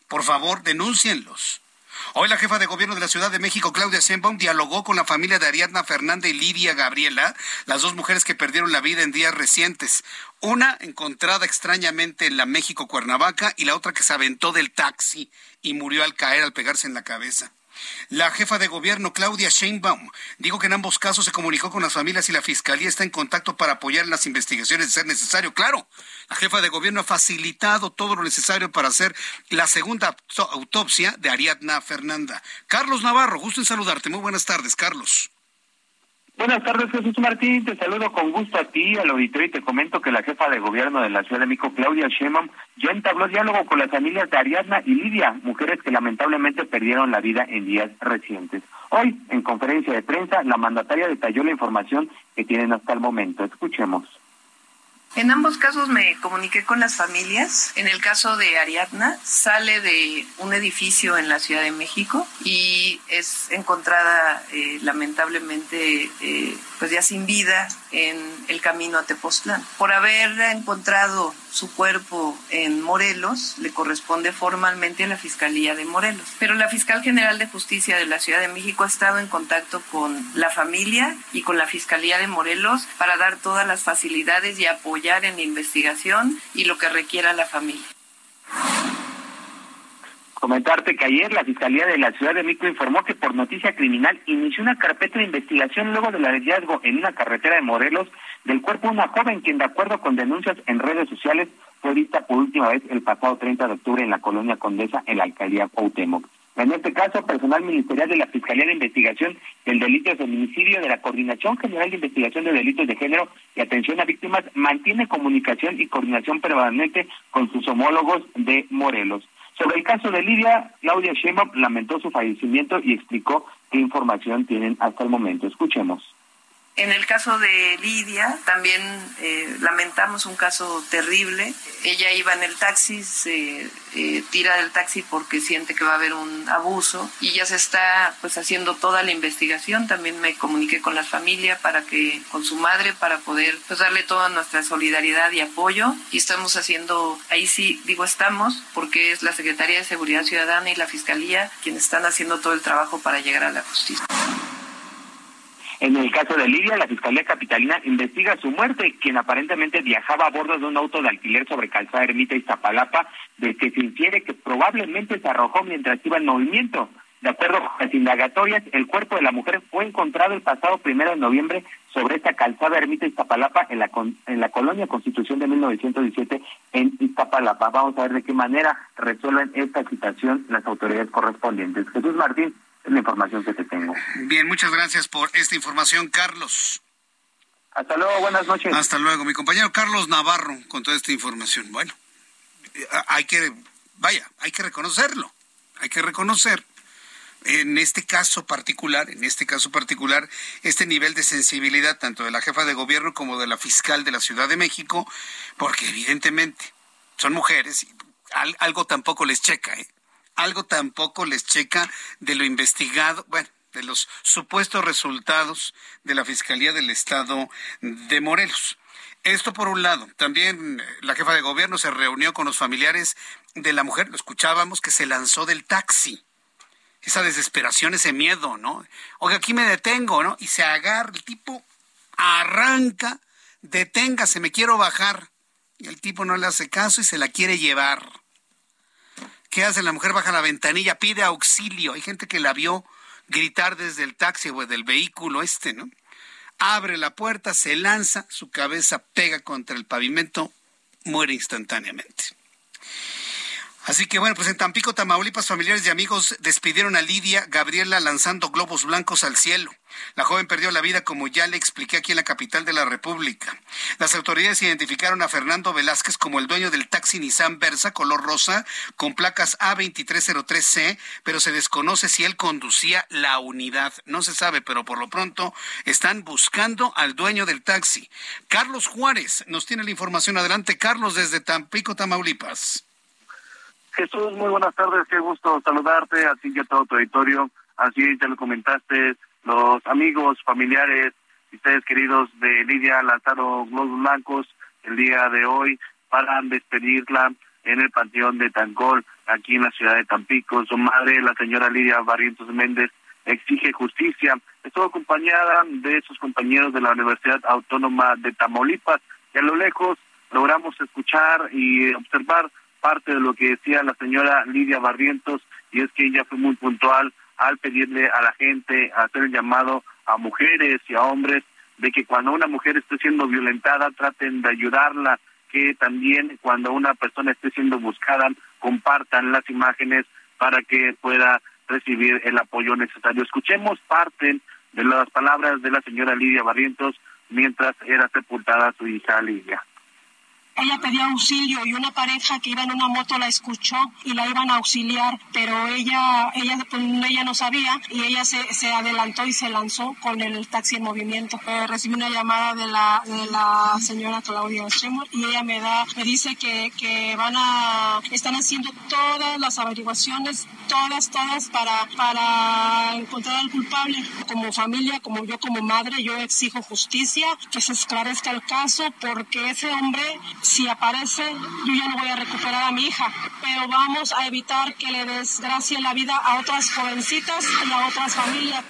Por favor, denúncienlos. Hoy la jefa de gobierno de la Ciudad de México, Claudia Sheinbaum, dialogó con la familia de Ariadna Fernández y Lidia Gabriela, las dos mujeres que perdieron la vida en días recientes. Una encontrada extrañamente en la México Cuernavaca y la otra que se aventó del taxi y murió al caer al pegarse en la cabeza. La jefa de gobierno, Claudia Sheinbaum, dijo que en ambos casos se comunicó con las familias y la fiscalía está en contacto para apoyar las investigaciones de ser necesario. Claro, la jefa de gobierno ha facilitado todo lo necesario para hacer la segunda autopsia de Ariadna Fernanda. Carlos Navarro, gusto en saludarte. Muy buenas tardes, Carlos. Buenas tardes, Jesús Martín. Te saludo con gusto a ti, al auditorio, y te comento que la jefa de gobierno de la Ciudad de México, Claudia Sheinbaum, ya entabló diálogo con las familias de Ariadna y Lidia, mujeres que lamentablemente perdieron la vida en días recientes. Hoy, en conferencia de prensa, la mandataria detalló la información que tienen hasta el momento. Escuchemos. En ambos casos me comuniqué con las familias. En el caso de Ariadna, sale de un edificio en la Ciudad de México y es encontrada eh, lamentablemente eh, pues ya sin vida en el camino a Tepoztlán. Por haber encontrado su cuerpo en Morelos, le corresponde formalmente a la Fiscalía de Morelos. Pero la Fiscal General de Justicia de la Ciudad de México ha estado en contacto con la familia y con la Fiscalía de Morelos para dar todas las facilidades y apoyar en la investigación y lo que requiera la familia. Comentarte que ayer la Fiscalía de la Ciudad de México informó que por noticia criminal inició una carpeta de investigación luego del hallazgo en una carretera de Morelos del cuerpo de una joven quien, de acuerdo con denuncias en redes sociales, fue vista por última vez el pasado 30 de octubre en la colonia Condesa, en la alcaldía Cuauhtémoc. En este caso, personal ministerial de la Fiscalía de Investigación del Delito de Feminicidio de la Coordinación General de Investigación de Delitos de Género y Atención a Víctimas mantiene comunicación y coordinación permanente con sus homólogos de Morelos. Sobre el caso de Lidia, Claudia Sheinbaum lamentó su fallecimiento y explicó qué información tienen hasta el momento. Escuchemos. En el caso de Lidia, también eh, lamentamos un caso terrible. Ella iba en el taxi, se eh, tira del taxi porque siente que va a haber un abuso y ya se está pues haciendo toda la investigación. También me comuniqué con la familia para que, con su madre, para poder pues darle toda nuestra solidaridad y apoyo. Y estamos haciendo, ahí sí digo estamos, porque es la Secretaría de Seguridad Ciudadana y la Fiscalía quienes están haciendo todo el trabajo para llegar a la justicia. En el caso de Lidia, la Fiscalía Capitalina investiga su muerte, quien aparentemente viajaba a bordo de un auto de alquiler sobre Calzada Ermita y Zapalapa, que se infiere que probablemente se arrojó mientras iba en movimiento. De acuerdo con las indagatorias, el cuerpo de la mujer fue encontrado el pasado primero de noviembre sobre esta calzada Ermita Iztapalapa en la, en la colonia Constitución de 1917 en Iztapalapa. Vamos a ver de qué manera resuelven esta situación las autoridades correspondientes. Jesús Martín, es la información que te tengo. Bien, muchas gracias por esta información, Carlos. Hasta luego, buenas noches. Hasta luego, mi compañero Carlos Navarro con toda esta información. Bueno, eh, hay que, vaya, hay que reconocerlo, hay que reconocer en este caso particular, en este caso particular, este nivel de sensibilidad tanto de la jefa de gobierno como de la fiscal de la Ciudad de México, porque evidentemente son mujeres y algo tampoco les checa, ¿eh? Algo tampoco les checa de lo investigado, bueno, de los supuestos resultados de la Fiscalía del Estado de Morelos. Esto por un lado. También eh, la jefa de gobierno se reunió con los familiares de la mujer, lo escuchábamos, que se lanzó del taxi esa desesperación, ese miedo, ¿no? Oiga, aquí me detengo, ¿no? Y se agarra, el tipo arranca, deténgase, me quiero bajar. Y el tipo no le hace caso y se la quiere llevar. ¿Qué hace? La mujer baja la ventanilla, pide auxilio. Hay gente que la vio gritar desde el taxi o del vehículo este, ¿no? Abre la puerta, se lanza, su cabeza pega contra el pavimento, muere instantáneamente. Así que bueno, pues en Tampico, Tamaulipas, familiares y amigos despidieron a Lidia Gabriela lanzando globos blancos al cielo. La joven perdió la vida, como ya le expliqué aquí en la capital de la República. Las autoridades identificaron a Fernando Velázquez como el dueño del taxi Nissan Versa color rosa con placas A2303C, pero se desconoce si él conducía la unidad. No se sabe, pero por lo pronto están buscando al dueño del taxi. Carlos Juárez nos tiene la información. Adelante, Carlos, desde Tampico, Tamaulipas. Jesús, muy buenas tardes, qué gusto saludarte, así que todo tu auditorio, así ya lo comentaste, los amigos, familiares y ustedes queridos de Lidia lanzaron globos blancos el día de hoy para despedirla en el Panteón de Tangol, aquí en la ciudad de Tampico. Su madre, la señora Lidia Barrientos Méndez, exige justicia. Estuvo acompañada de sus compañeros de la Universidad Autónoma de Tamaulipas y a lo lejos logramos escuchar y observar parte de lo que decía la señora Lidia Barrientos, y es que ella fue muy puntual al pedirle a la gente, a hacer el llamado a mujeres y a hombres, de que cuando una mujer esté siendo violentada, traten de ayudarla, que también cuando una persona esté siendo buscada, compartan las imágenes para que pueda recibir el apoyo necesario. Escuchemos parte de las palabras de la señora Lidia Barrientos mientras era sepultada su hija Lidia. Ella pedía auxilio y una pareja que iba en una moto la escuchó y la iban a auxiliar, pero ella, ella, pues, ella no sabía y ella se, se adelantó y se lanzó con el taxi en movimiento. Eh, recibí una llamada de la, de la señora Claudia Schemmer y ella me da, me dice que, que van a, están haciendo todas las averiguaciones, todas, todas para, para encontrar al culpable. Como familia, como yo como madre, yo exijo justicia, que se esclarezca el caso porque ese hombre si aparece, yo ya no voy a recuperar a mi hija, pero vamos a evitar que le desgracie la vida a otras jovencitas y a otras familias.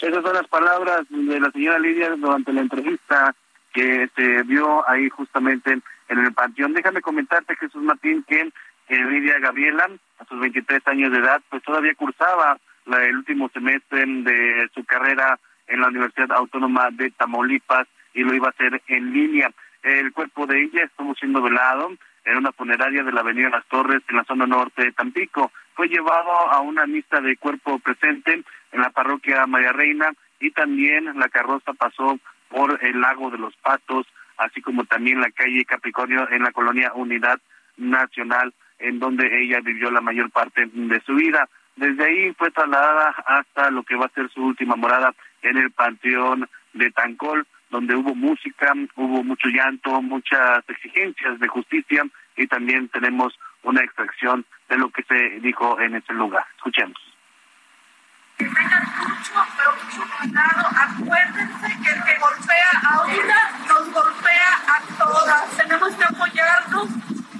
Esas son las palabras de la señora Lidia durante la entrevista que se vio ahí justamente en el panteón. Déjame comentarte, Jesús Martín, que Lidia Gabriela, a sus 23 años de edad, pues todavía cursaba la, el último semestre de su carrera en la Universidad Autónoma de Tamaulipas y lo iba a hacer en línea. El cuerpo de ella estuvo siendo velado en una funeraria de la Avenida Las Torres en la zona norte de Tampico. Fue llevado a una misa de cuerpo presente en la parroquia María Reina y también la carroza pasó por el lago de los Patos, así como también la calle Capricornio en la colonia Unidad Nacional, en donde ella vivió la mayor parte de su vida. Desde ahí fue trasladada hasta lo que va a ser su última morada en el Panteón de Tancol, donde hubo música, hubo mucho llanto, muchas exigencias de justicia y también tenemos una extracción de lo que se dijo en ese lugar. Escuchemos. Que tengan mucho, pero mucho cuidado. Acuérdense que el que golpea a una nos golpea a todas. Tenemos que apoyarnos,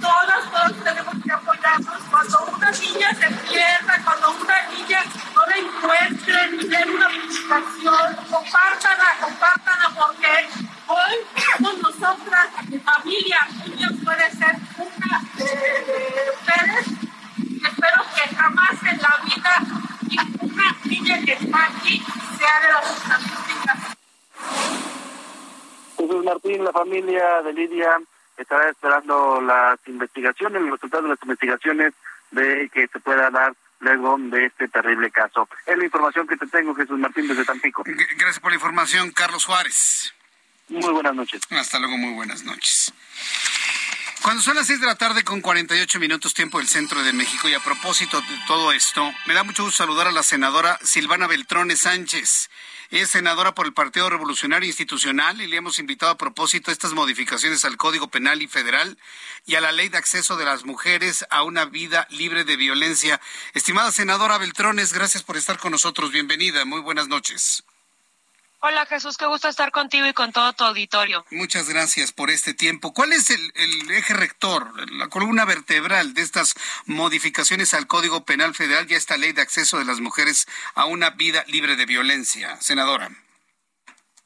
todas, todos tenemos que apoyarnos. Cuando una niña se pierda, cuando una niña no la encuentren, den una publicación, compártanla, compártanla, porque hoy somos nosotras, mi familia, niños puede ser una de, de ustedes. Espero que jamás en la vida ninguna niña que está aquí sea de las estadísticas. Jesús Martín, la familia de Lidia estará esperando las investigaciones, los resultados de las investigaciones de que se pueda dar luego de este terrible caso. Es la información que te tengo, Jesús Martín, desde Tampico. Gracias por la información, Carlos Juárez. Muy buenas noches. Hasta luego, muy buenas noches. Cuando son las 6 de la tarde con 48 minutos tiempo del centro de México y a propósito de todo esto, me da mucho gusto saludar a la senadora Silvana Beltrones Sánchez. Es senadora por el Partido Revolucionario Institucional y le hemos invitado a propósito estas modificaciones al Código Penal y Federal y a la Ley de Acceso de las Mujeres a una vida libre de violencia. Estimada senadora Beltrones, gracias por estar con nosotros. Bienvenida. Muy buenas noches. Hola Jesús, qué gusto estar contigo y con todo tu auditorio. Muchas gracias por este tiempo. ¿Cuál es el, eje rector, la columna vertebral de estas modificaciones al Código Penal Federal y a esta ley de acceso de las mujeres a una vida libre de violencia? Senadora.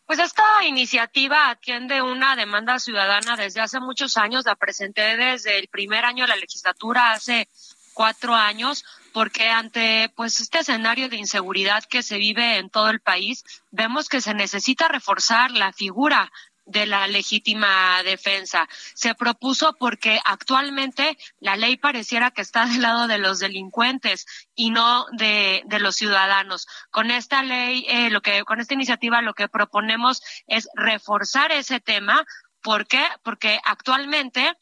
Pues esta iniciativa atiende una demanda ciudadana desde hace muchos años. La presenté desde el primer año de la legislatura, hace cuatro años, porque ante pues este escenario de inseguridad que se vive en todo el país, vemos que se necesita reforzar la figura de la legítima defensa. Se propuso porque actualmente la ley pareciera que está del lado de los delincuentes y no de, de los ciudadanos. Con esta ley, eh, lo que, con esta iniciativa, lo que proponemos es reforzar ese tema. ¿Por qué? Porque actualmente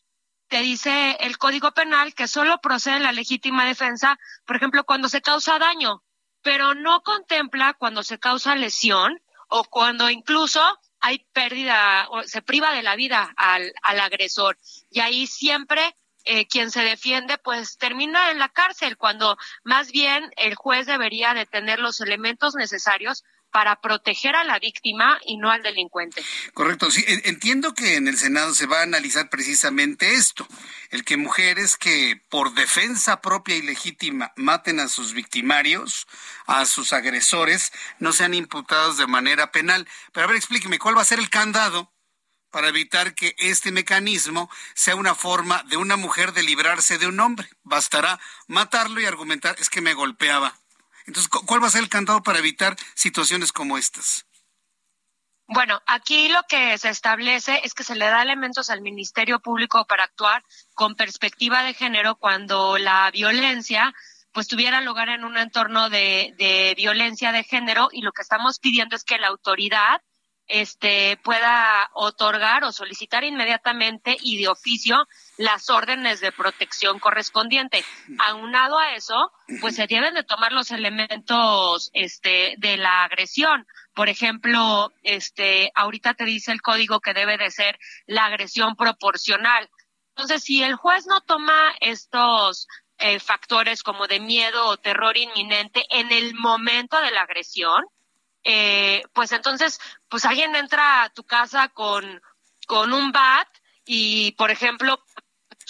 te dice el Código Penal que solo procede la legítima defensa, por ejemplo, cuando se causa daño, pero no contempla cuando se causa lesión o cuando incluso hay pérdida o se priva de la vida al, al agresor. Y ahí siempre eh, quien se defiende pues termina en la cárcel, cuando más bien el juez debería de tener los elementos necesarios para proteger a la víctima y no al delincuente. Correcto, entiendo que en el Senado se va a analizar precisamente esto, el que mujeres que por defensa propia y legítima maten a sus victimarios, a sus agresores, no sean imputados de manera penal. Pero a ver, explíqueme, ¿cuál va a ser el candado para evitar que este mecanismo sea una forma de una mujer de librarse de un hombre? Bastará matarlo y argumentar, es que me golpeaba entonces, ¿cuál va a ser el candado para evitar situaciones como estas? Bueno, aquí lo que se establece es que se le da elementos al Ministerio Público para actuar con perspectiva de género cuando la violencia pues tuviera lugar en un entorno de, de violencia de género y lo que estamos pidiendo es que la autoridad este pueda otorgar o solicitar inmediatamente y de oficio las órdenes de protección correspondiente. Aunado a eso, pues se deben de tomar los elementos este de la agresión. Por ejemplo, este ahorita te dice el código que debe de ser la agresión proporcional. Entonces, si el juez no toma estos eh, factores como de miedo o terror inminente en el momento de la agresión, eh, pues entonces, pues alguien entra a tu casa con, con un bat y, por ejemplo,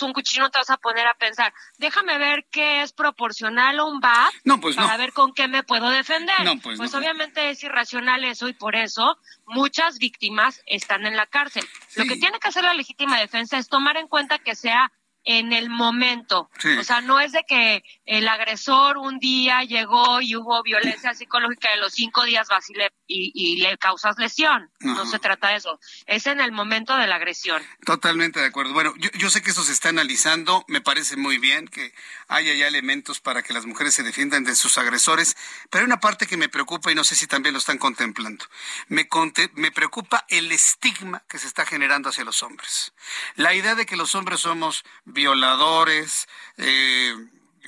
un cuchillo te vas a poner a pensar, déjame ver qué es proporcional a un bat pues para ver con qué me puedo defender. pues, pues obviamente es irracional eso y por eso muchas víctimas están en la cárcel. Lo que tiene que hacer la legítima defensa es tomar en cuenta que sea en el momento. O sea, no es de que el agresor un día llegó y hubo violencia psicológica de los cinco días vas y le, causas lesión. No se trata de eso. Es en el momento de la agresión. Totalmente de acuerdo. Bueno, yo, yo sé que eso se está analizando. Me parece muy bien que haya ya elementos para que las mujeres se defiendan de sus agresores. Pero hay una parte que me preocupa y no sé si también lo están contemplando. Me, me preocupa el estigma que se está generando hacia los hombres. La idea de que los hombres somos violadores, eh,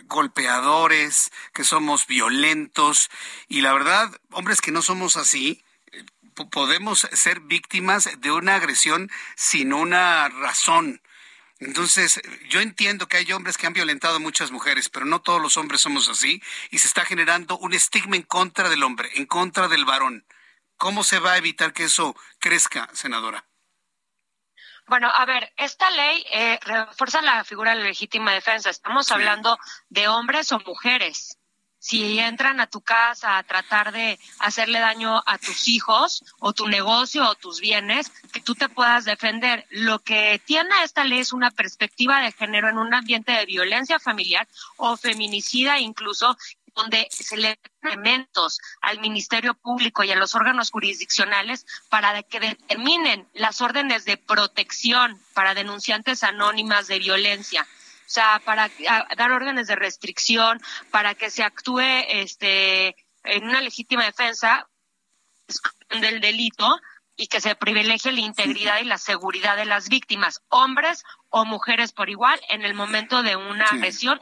golpeadores, que somos violentos. Y la verdad, hombres que no somos así, eh, podemos ser víctimas de una agresión sin una razón. Entonces, yo entiendo que hay hombres que han violentado a muchas mujeres, pero no todos los hombres somos así y se está generando un estigma en contra del hombre, en contra del varón. ¿Cómo se va a evitar que eso crezca, senadora? Bueno, a ver, esta ley eh, refuerza la figura de legítima defensa. Estamos hablando de hombres o mujeres. Si entran a tu casa a tratar de hacerle daño a tus hijos o tu negocio o tus bienes, que tú te puedas defender. Lo que tiene esta ley es una perspectiva de género en un ambiente de violencia familiar o feminicida incluso, donde se le elementos al Ministerio Público y a los órganos jurisdiccionales para que determinen las órdenes de protección para denunciantes anónimas de violencia. O sea, para dar órdenes de restricción, para que se actúe este, en una legítima defensa del delito y que se privilegie la integridad y la seguridad de las víctimas, hombres o mujeres por igual, en el momento de una agresión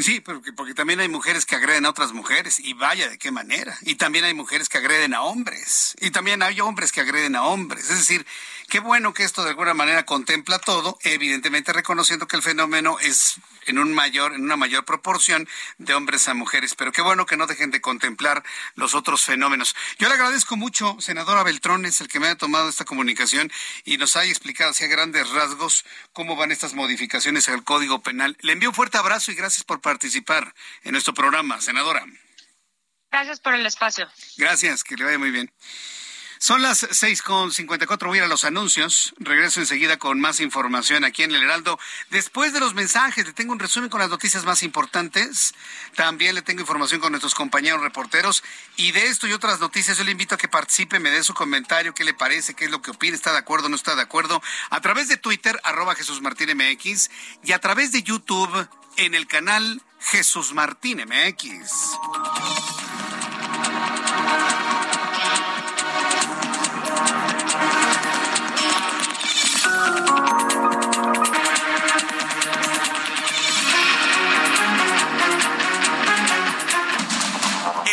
Sí, porque, porque también hay mujeres que agreden a otras mujeres y vaya de qué manera. Y también hay mujeres que agreden a hombres y también hay hombres que agreden a hombres. Es decir, qué bueno que esto de alguna manera contempla todo, evidentemente reconociendo que el fenómeno es en un mayor, en una mayor proporción de hombres a mujeres. Pero qué bueno que no dejen de contemplar los otros fenómenos. Yo le agradezco mucho, senadora Beltrones, el que me haya tomado esta comunicación y nos haya explicado hacia grandes rasgos cómo van estas modificaciones al Código Penal. Le envío un fuerte abrazo y gracias por participar en nuestro programa, senadora. Gracias por el espacio. Gracias, que le vaya muy bien. Son las seis con cincuenta. Voy a ir a los anuncios. Regreso enseguida con más información aquí en el Heraldo. Después de los mensajes, le tengo un resumen con las noticias más importantes. También le tengo información con nuestros compañeros reporteros. Y de esto y otras noticias, yo le invito a que participe, me dé su comentario, qué le parece, qué es lo que opina, está de acuerdo, no está de acuerdo, a través de Twitter, arroba Jesús Martín MX, y a través de YouTube en el canal Jesús Martín MX.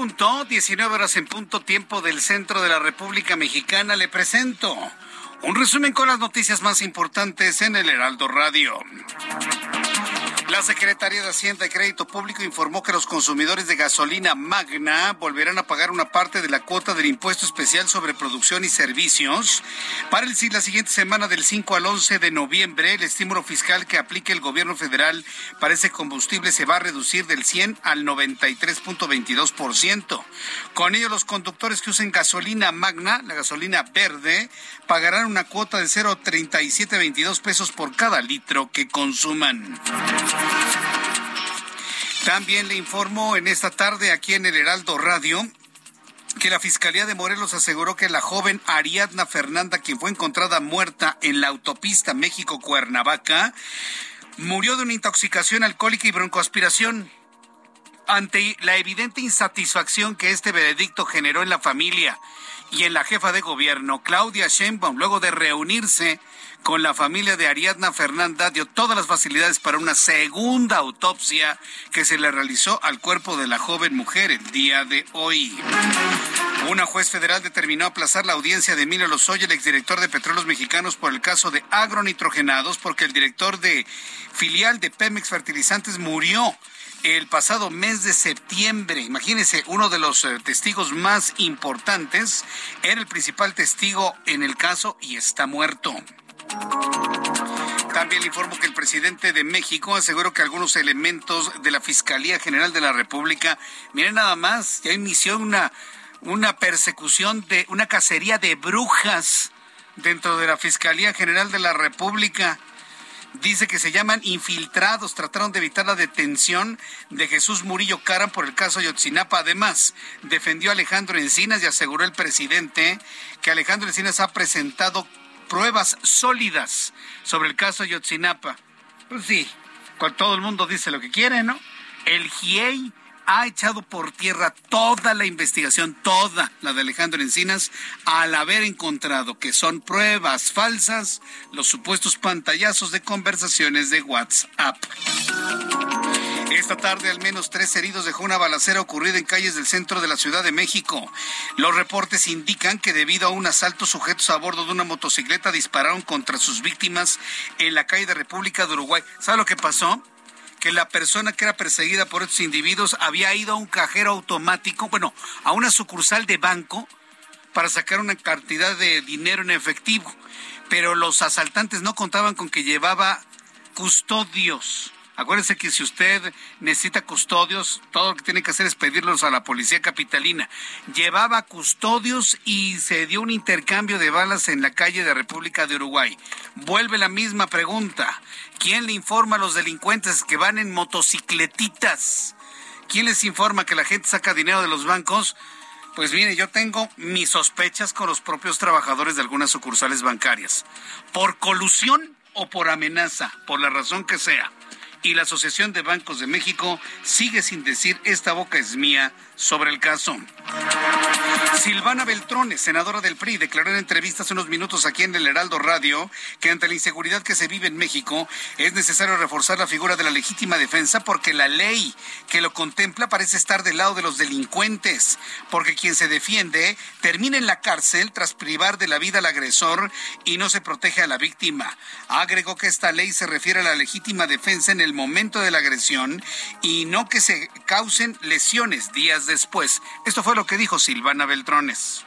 Punto, 19 horas en punto, tiempo del centro de la República Mexicana. Le presento un resumen con las noticias más importantes en el Heraldo Radio. La Secretaría de Hacienda y Crédito Público informó que los consumidores de gasolina magna volverán a pagar una parte de la cuota del impuesto especial sobre producción y servicios. Para el, la siguiente semana del 5 al 11 de noviembre, el estímulo fiscal que aplique el gobierno federal para ese combustible se va a reducir del 100 al 93.22%. Con ello, los conductores que usen gasolina magna, la gasolina verde, pagarán una cuota de 0.3722 pesos por cada litro que consuman. También le informo en esta tarde aquí en el Heraldo Radio que la Fiscalía de Morelos aseguró que la joven Ariadna Fernanda, quien fue encontrada muerta en la autopista México-Cuernavaca, murió de una intoxicación alcohólica y broncoaspiración. Ante la evidente insatisfacción que este veredicto generó en la familia y en la jefa de gobierno, Claudia Sheinbaum, luego de reunirse con la familia de Ariadna Fernanda, dio todas las facilidades para una segunda autopsia que se le realizó al cuerpo de la joven mujer el día de hoy. Una juez federal determinó aplazar la audiencia de Emilio Lozoya, el exdirector de Petróleos Mexicanos, por el caso de agronitrogenados, porque el director de filial de Pemex Fertilizantes murió el pasado mes de septiembre. Imagínense, uno de los eh, testigos más importantes era el principal testigo en el caso y está muerto. También le informo que el presidente de México aseguró que algunos elementos de la Fiscalía General de la República, miren nada más, ya inició una, una persecución de una cacería de brujas dentro de la Fiscalía General de la República. Dice que se llaman infiltrados. Trataron de evitar la detención de Jesús Murillo Caram por el caso Yotzinapa. Además, defendió a Alejandro Encinas y aseguró el presidente que Alejandro Encinas ha presentado pruebas sólidas sobre el caso Yotzinapa. Pues sí, todo el mundo dice lo que quiere, ¿no? El GIEI ha echado por tierra toda la investigación, toda la de Alejandro Encinas, al haber encontrado que son pruebas falsas los supuestos pantallazos de conversaciones de WhatsApp. Esta tarde al menos tres heridos dejó una balacera ocurrida en calles del centro de la Ciudad de México. Los reportes indican que debido a un asalto sujetos a bordo de una motocicleta dispararon contra sus víctimas en la calle de República de Uruguay. ¿Sabe lo que pasó? que la persona que era perseguida por estos individuos había ido a un cajero automático, bueno, a una sucursal de banco para sacar una cantidad de dinero en efectivo, pero los asaltantes no contaban con que llevaba custodios. Acuérdense que si usted necesita custodios, todo lo que tiene que hacer es pedirlos a la policía capitalina. Llevaba custodios y se dio un intercambio de balas en la calle de República de Uruguay. Vuelve la misma pregunta. ¿Quién le informa a los delincuentes que van en motocicletitas? ¿Quién les informa que la gente saca dinero de los bancos? Pues mire, yo tengo mis sospechas con los propios trabajadores de algunas sucursales bancarias. Por colusión o por amenaza, por la razón que sea y la Asociación de Bancos de México sigue sin decir esta boca es mía sobre el caso. Silvana Beltrones, senadora del PRI, declaró en entrevistas unos minutos aquí en el Heraldo Radio que ante la inseguridad que se vive en México es necesario reforzar la figura de la legítima defensa porque la ley que lo contempla parece estar del lado de los delincuentes, porque quien se defiende termina en la cárcel tras privar de la vida al agresor y no se protege a la víctima. Agregó que esta ley se refiere a la legítima defensa en el momento de la agresión y no que se causen lesiones días después. Esto fue lo que dijo Silvana Beltrones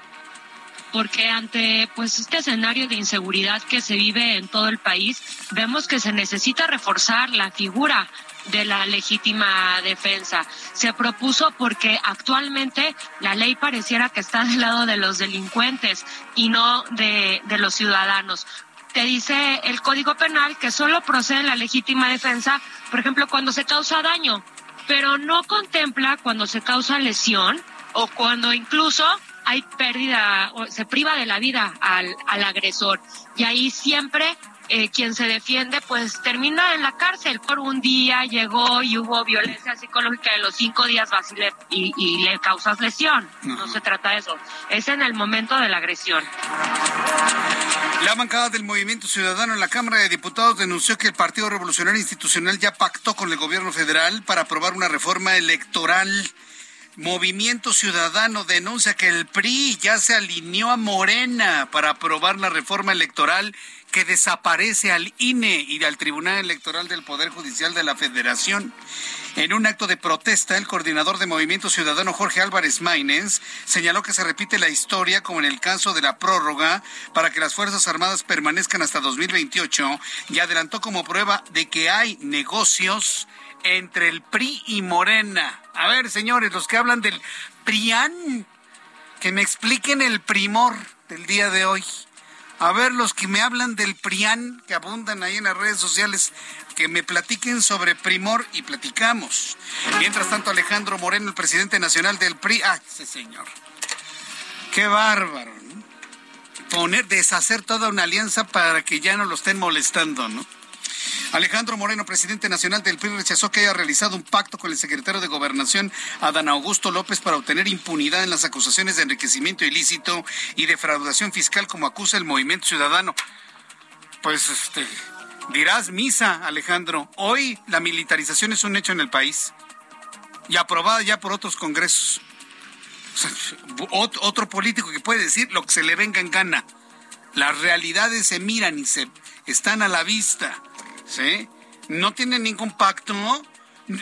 porque ante pues este escenario de inseguridad que se vive en todo el país, vemos que se necesita reforzar la figura de la legítima defensa. Se propuso porque actualmente la ley pareciera que está del lado de los delincuentes y no de, los ciudadanos te dice el Código Penal que solo procede la legítima defensa, por ejemplo, cuando se causa daño, pero no contempla cuando se causa lesión o cuando incluso hay pérdida o se priva de la vida al, al agresor. Y ahí siempre eh, quien se defiende pues termina en la cárcel. Por un día llegó y hubo violencia psicológica de los cinco días vas y le, le causas lesión. No se trata de eso. Es en el momento de la agresión. La bancada del Movimiento Ciudadano en la Cámara de Diputados denunció que el Partido Revolucionario Institucional ya pactó con el gobierno federal para aprobar una reforma electoral. Movimiento Ciudadano denuncia que el PRI ya se alineó a Morena para aprobar la reforma electoral que desaparece al INE y al Tribunal Electoral del Poder Judicial de la Federación. En un acto de protesta, el coordinador de Movimiento Ciudadano Jorge Álvarez Maínez señaló que se repite la historia como en el caso de la prórroga para que las Fuerzas Armadas permanezcan hasta 2028 y adelantó como prueba de que hay negocios entre el PRI y Morena. A ver, señores, los que hablan del PRIAN, que me expliquen el primor del día de hoy. A ver, los que me hablan del PRIAN, que abundan ahí en las redes sociales, que me platiquen sobre Primor y platicamos. Mientras tanto, Alejandro Moreno, el presidente nacional del PRI, ah, ese señor. Qué bárbaro, ¿no? Poner, deshacer toda una alianza para que ya no lo estén molestando, ¿no? Alejandro Moreno, presidente nacional del PRI, rechazó que haya realizado un pacto con el secretario de Gobernación, Adán Augusto López, para obtener impunidad en las acusaciones de enriquecimiento ilícito y defraudación fiscal, como acusa el Movimiento Ciudadano. Pues, este, dirás misa, Alejandro. Hoy la militarización es un hecho en el país y aprobada ya por otros congresos. otro político que puede decir lo que se le venga en gana. Las realidades se miran y se están a la vista. ¿Sí? No tienen ningún pacto,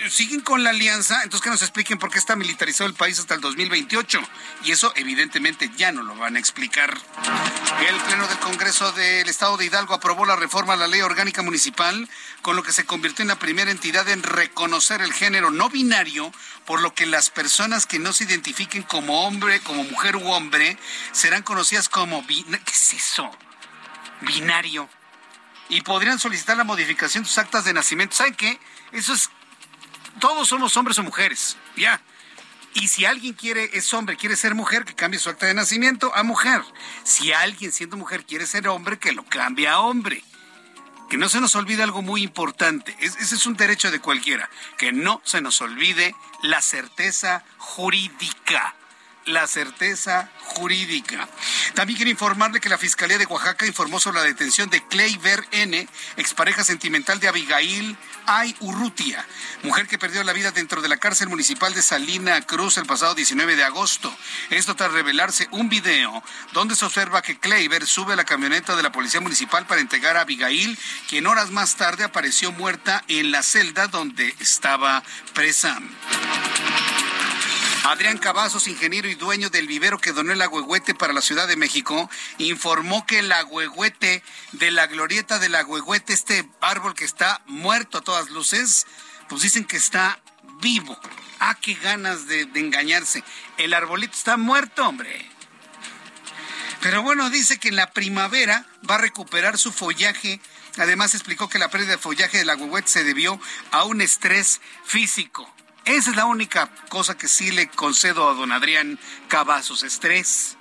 siguen con la alianza, entonces que nos expliquen por qué está militarizado el país hasta el 2028. Y eso evidentemente ya no lo van a explicar. El Pleno del Congreso del Estado de Hidalgo aprobó la reforma a la ley orgánica municipal, con lo que se convirtió en la primera entidad en reconocer el género no binario, por lo que las personas que no se identifiquen como hombre, como mujer u hombre, serán conocidas como... ¿Qué es eso? Binario y podrían solicitar la modificación de sus actas de nacimiento. ¿Saben qué? Eso es, todos somos hombres o mujeres, ya. Y si alguien quiere, es hombre, quiere ser mujer, que cambie su acta de nacimiento a mujer. Si alguien siendo mujer quiere ser hombre, que lo cambie a hombre. Que no se nos olvide algo muy importante. ese es un derecho de cualquiera. Que no se nos olvide la certeza jurídica la certeza jurídica. También quiero informarle que la Fiscalía de Oaxaca informó sobre la detención de Clayver N., expareja sentimental de Abigail Ay Urrutia, mujer que perdió la vida dentro de la cárcel municipal de Salina Cruz el pasado 19 de agosto. Esto tras revelarse un video donde se observa que Clayver sube a la camioneta de la policía municipal para entregar a Abigail, quien horas más tarde apareció muerta en la celda donde estaba presa. Adrián Cavazos, ingeniero y dueño del vivero que donó el agüehuete para la Ciudad de México, informó que el agüehuete de la glorieta del agüehuete, este árbol que está muerto a todas luces, pues dicen que está vivo. Ah, qué ganas de, de engañarse. El arbolito está muerto, hombre. Pero bueno, dice que en la primavera va a recuperar su follaje. Además explicó que la pérdida de follaje del agüehuete se debió a un estrés físico. Esa es la única cosa que sí le concedo a don Adrián Cavazos, estrés.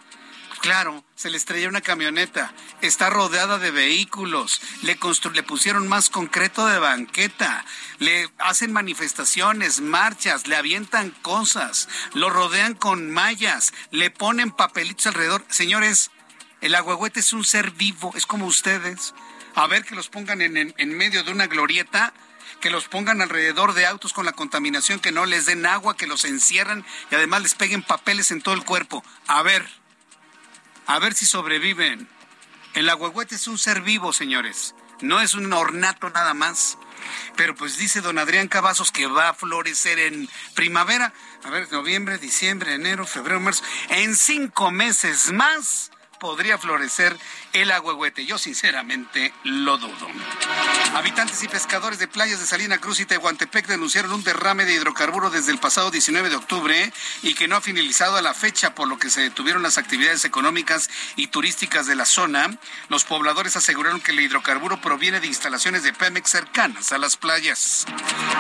Claro, se le estrelló una camioneta, está rodeada de vehículos, le, le pusieron más concreto de banqueta, le hacen manifestaciones, marchas, le avientan cosas, lo rodean con mallas, le ponen papelitos alrededor. Señores, el agüehuete es un ser vivo, es como ustedes. A ver que los pongan en, en medio de una glorieta que los pongan alrededor de autos con la contaminación, que no les den agua, que los encierran y además les peguen papeles en todo el cuerpo. A ver, a ver si sobreviven. El agüehuete es un ser vivo, señores. No es un ornato nada más. Pero pues dice don Adrián Cavazos que va a florecer en primavera. A ver, noviembre, diciembre, enero, febrero, marzo. En cinco meses más podría florecer el agüehuete. Yo sinceramente lo dudo. Habitantes y pescadores de playas de Salina Cruz y Tehuantepec denunciaron un derrame de hidrocarburo desde el pasado 19 de octubre y que no ha finalizado a la fecha, por lo que se detuvieron las actividades económicas y turísticas de la zona. Los pobladores aseguraron que el hidrocarburo proviene de instalaciones de Pemex cercanas a las playas.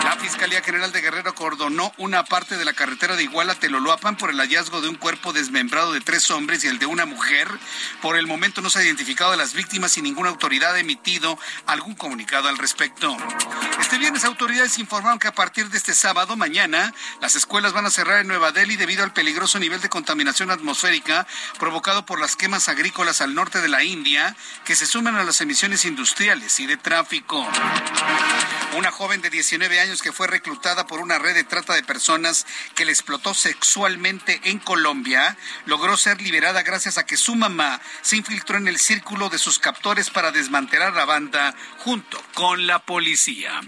La Fiscalía General de Guerrero acordonó una parte de la carretera de Iguala Teloloapan por el hallazgo de un cuerpo desmembrado de tres hombres y el de una mujer por el momento no se ha identificado a las víctimas y ninguna autoridad ha emitido algún comunicado al respecto. Este viernes autoridades informaron que a partir de este sábado, mañana, las escuelas van a cerrar en Nueva Delhi debido al peligroso nivel de contaminación atmosférica provocado por las quemas agrícolas al norte de la India que se suman a las emisiones industriales y de tráfico. Una joven de 19 años que fue reclutada por una red de trata de personas que le explotó sexualmente en Colombia logró ser liberada gracias a que su mamá se infiltró en el círculo de sus captores para desmantelar la banda junto con la policía.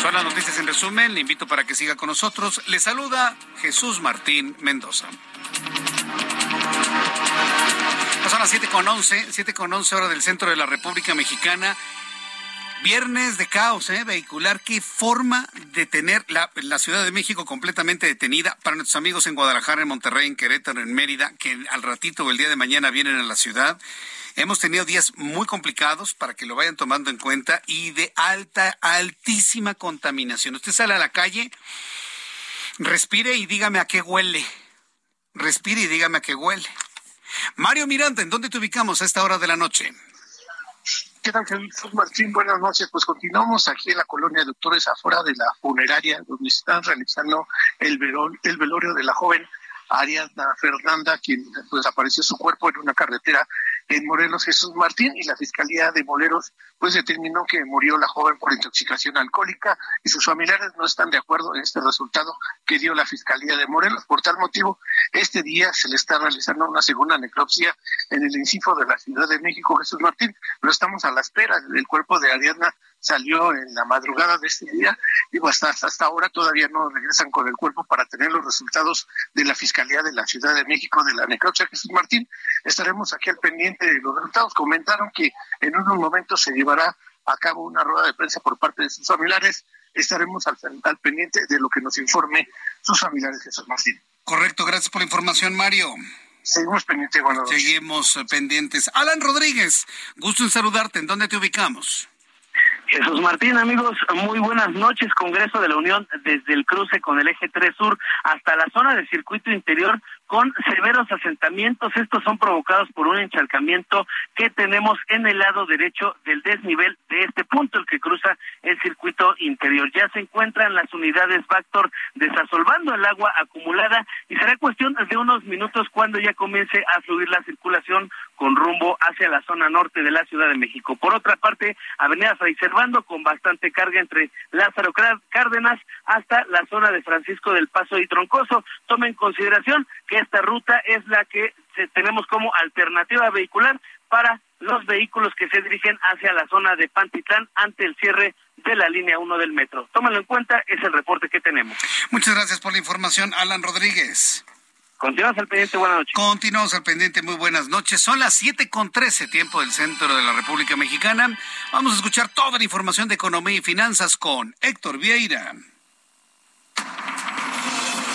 Son las noticias en resumen. Le invito para que siga con nosotros. Le saluda Jesús Martín Mendoza. Son las 7 con 11, 7 con 11 hora del centro de la República Mexicana. Viernes de caos ¿eh? vehicular. Qué forma de tener la, la, Ciudad de México completamente detenida para nuestros amigos en Guadalajara, en Monterrey, en Querétaro, en Mérida, que al ratito o el día de mañana vienen a la ciudad. Hemos tenido días muy complicados para que lo vayan tomando en cuenta y de alta, altísima contaminación. Usted sale a la calle, respire y dígame a qué huele. Respire y dígame a qué huele. Mario Miranda, ¿en dónde te ubicamos a esta hora de la noche? ¿Qué tal, Jesús Martín? Buenas noches. Pues continuamos aquí en la colonia de doctores afuera de la funeraria, donde están realizando el, el velorio de la joven Ariadna Fernanda, quien pues apareció su cuerpo en una carretera en Morelos Jesús Martín y la Fiscalía de Morelos pues determinó que murió la joven por intoxicación alcohólica y sus familiares no están de acuerdo en este resultado que dio la Fiscalía de Morelos. Por tal motivo, este día se le está realizando una segunda necropsia en el incifo de la Ciudad de México Jesús Martín, pero estamos a la espera del cuerpo de Ariadna salió en la madrugada de este día. Digo, hasta, hasta ahora todavía no regresan con el cuerpo para tener los resultados de la Fiscalía de la Ciudad de México de la necropsia. Jesús Martín, estaremos aquí al pendiente de los resultados. Comentaron que en unos momentos se llevará a cabo una rueda de prensa por parte de sus familiares. Estaremos al, al pendiente de lo que nos informe sus familiares, Jesús Martín. Correcto, gracias por la información, Mario. Seguimos pendientes. Seguimos pendientes. Alan Rodríguez, gusto en saludarte. ¿En dónde te ubicamos? Jesús Martín, amigos, muy buenas noches. Congreso de la Unión desde el cruce con el eje 3 Sur hasta la zona del circuito interior con severos asentamientos. Estos son provocados por un encharcamiento que tenemos en el lado derecho del desnivel de este punto, el que cruza el circuito interior. Ya se encuentran las unidades Factor desasolvando el agua acumulada y será cuestión de unos minutos cuando ya comience a fluir la circulación con rumbo hacia la zona norte de la Ciudad de México. Por otra parte, Avenida Fray Servando con bastante carga entre Lázaro Cárdenas hasta la zona de Francisco del Paso y Troncoso. Tome en consideración que esta ruta es la que tenemos como alternativa vehicular para los vehículos que se dirigen hacia la zona de Pantitlán ante el cierre de la línea 1 del metro. Tómalo en cuenta, es el reporte que tenemos. Muchas gracias por la información, Alan Rodríguez. Continuamos al pendiente, buenas noches. Continuamos al pendiente, muy buenas noches. Son las siete con trece, tiempo del centro de la República Mexicana. Vamos a escuchar toda la información de economía y finanzas con Héctor Vieira.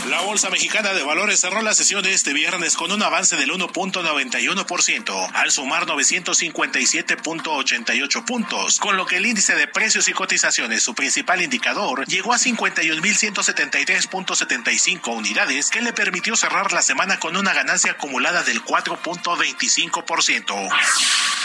La Bolsa Mexicana de Valores cerró la sesión de este viernes con un avance del 1.91% al sumar 957.88 puntos, con lo que el índice de precios y cotizaciones, su principal indicador, llegó a 51.173.75 unidades, que le permitió cerrar la semana con una ganancia acumulada del 4.25%.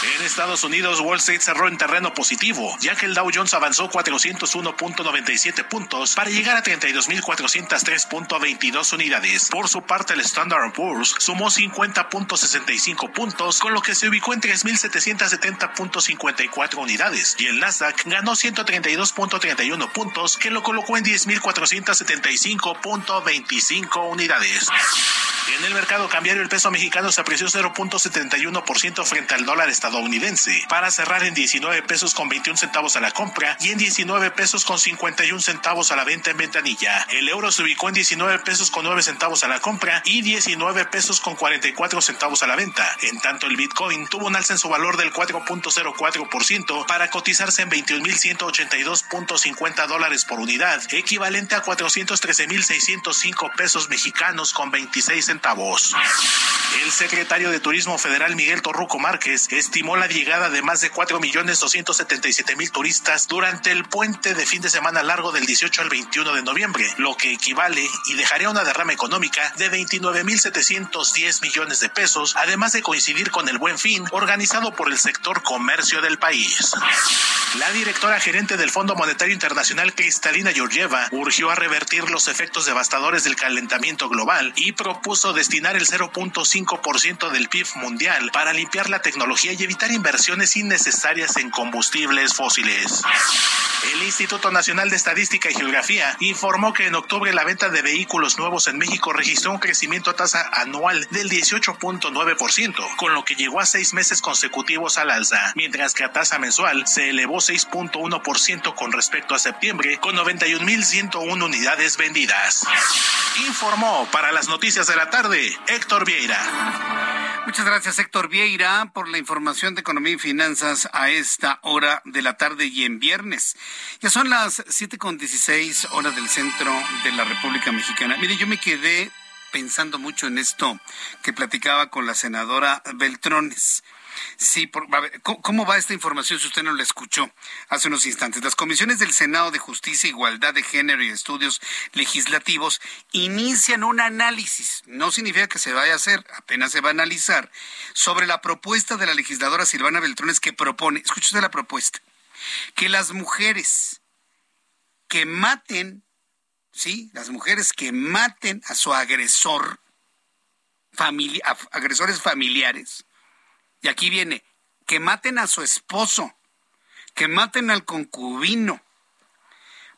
En Estados Unidos, Wall Street cerró en terreno positivo, ya que el Dow Jones avanzó 401.97 puntos para llegar a 32.403.20 22 unidades. Por su parte, el Standard Poor's sumó 50.65 puntos, con lo que se ubicó en 3.770.54 unidades, y el Nasdaq ganó 132.31 puntos, que lo colocó en 10.475.25 unidades. En el mercado cambiario, el peso mexicano se apreció 0.71% frente al dólar estadounidense, para cerrar en 19 pesos con 21 centavos a la compra y en 19 pesos con 51 centavos a la venta en ventanilla. El euro se ubicó en 19 pesos con 9 centavos a la compra y 19 pesos con 44 centavos a la venta. En tanto, el Bitcoin tuvo un alza en su valor del 4.04% para cotizarse en 21.182.50 dólares por unidad, equivalente a 413.605 pesos mexicanos con 26 centavos. El secretario de Turismo Federal Miguel Torruco Márquez estimó la llegada de más de 4.277.000 turistas durante el puente de fin de semana largo del 18 al 21 de noviembre, lo que equivale y dejaría una derrama económica de 29.710 millones de pesos, además de coincidir con el Buen Fin organizado por el sector comercio del país. La directora gerente del Fondo Monetario Internacional, Cristalina Georgieva, urgió a revertir los efectos devastadores del calentamiento global y propuso destinar el 0.5% del PIB mundial para limpiar la tecnología y evitar inversiones innecesarias en combustibles fósiles. El Instituto Nacional de Estadística y Geografía informó que en octubre la venta de vehículos nuevos en México registró un crecimiento a tasa anual del 18.9%, con lo que llegó a seis meses consecutivos al alza, mientras que a tasa mensual se elevó 6.1% con respecto a septiembre, con 91.101 unidades vendidas. Informó para las noticias de la tarde Héctor Vieira. Muchas gracias Héctor Vieira por la información de economía y finanzas a esta hora de la tarde y en viernes. Ya son las siete con dieciséis horas del centro de la República Mexicana. Mire, yo me quedé pensando mucho en esto que platicaba con la senadora Beltrones. Sí, ¿cómo va esta información si usted no la escuchó hace unos instantes? Las comisiones del Senado de Justicia, Igualdad de Género y Estudios Legislativos inician un análisis, no significa que se vaya a hacer, apenas se va a analizar, sobre la propuesta de la legisladora Silvana Beltrones que propone, escuche la propuesta, que las mujeres que maten, sí, las mujeres que maten a su agresor, agresores familiares, y aquí viene, que maten a su esposo, que maten al concubino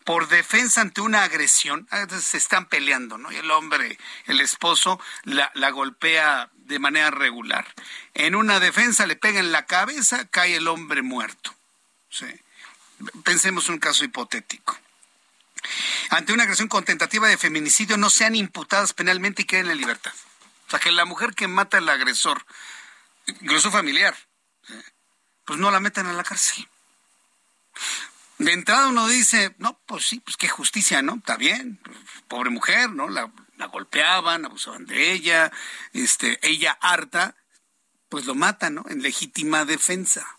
por defensa ante una agresión, se están peleando, ¿no? Y el hombre, el esposo, la, la golpea de manera regular. En una defensa le pega en la cabeza, cae el hombre muerto. Sí. Pensemos un caso hipotético. Ante una agresión contentativa de feminicidio no sean imputadas penalmente y queden en libertad. O sea, que la mujer que mata al agresor incluso familiar, pues no la meten a la cárcel. De entrada uno dice, no, pues sí, pues qué justicia, ¿no? Está bien, pobre mujer, ¿no? La, la golpeaban, abusaban de ella, este, ella harta, pues lo matan, ¿no? En legítima defensa.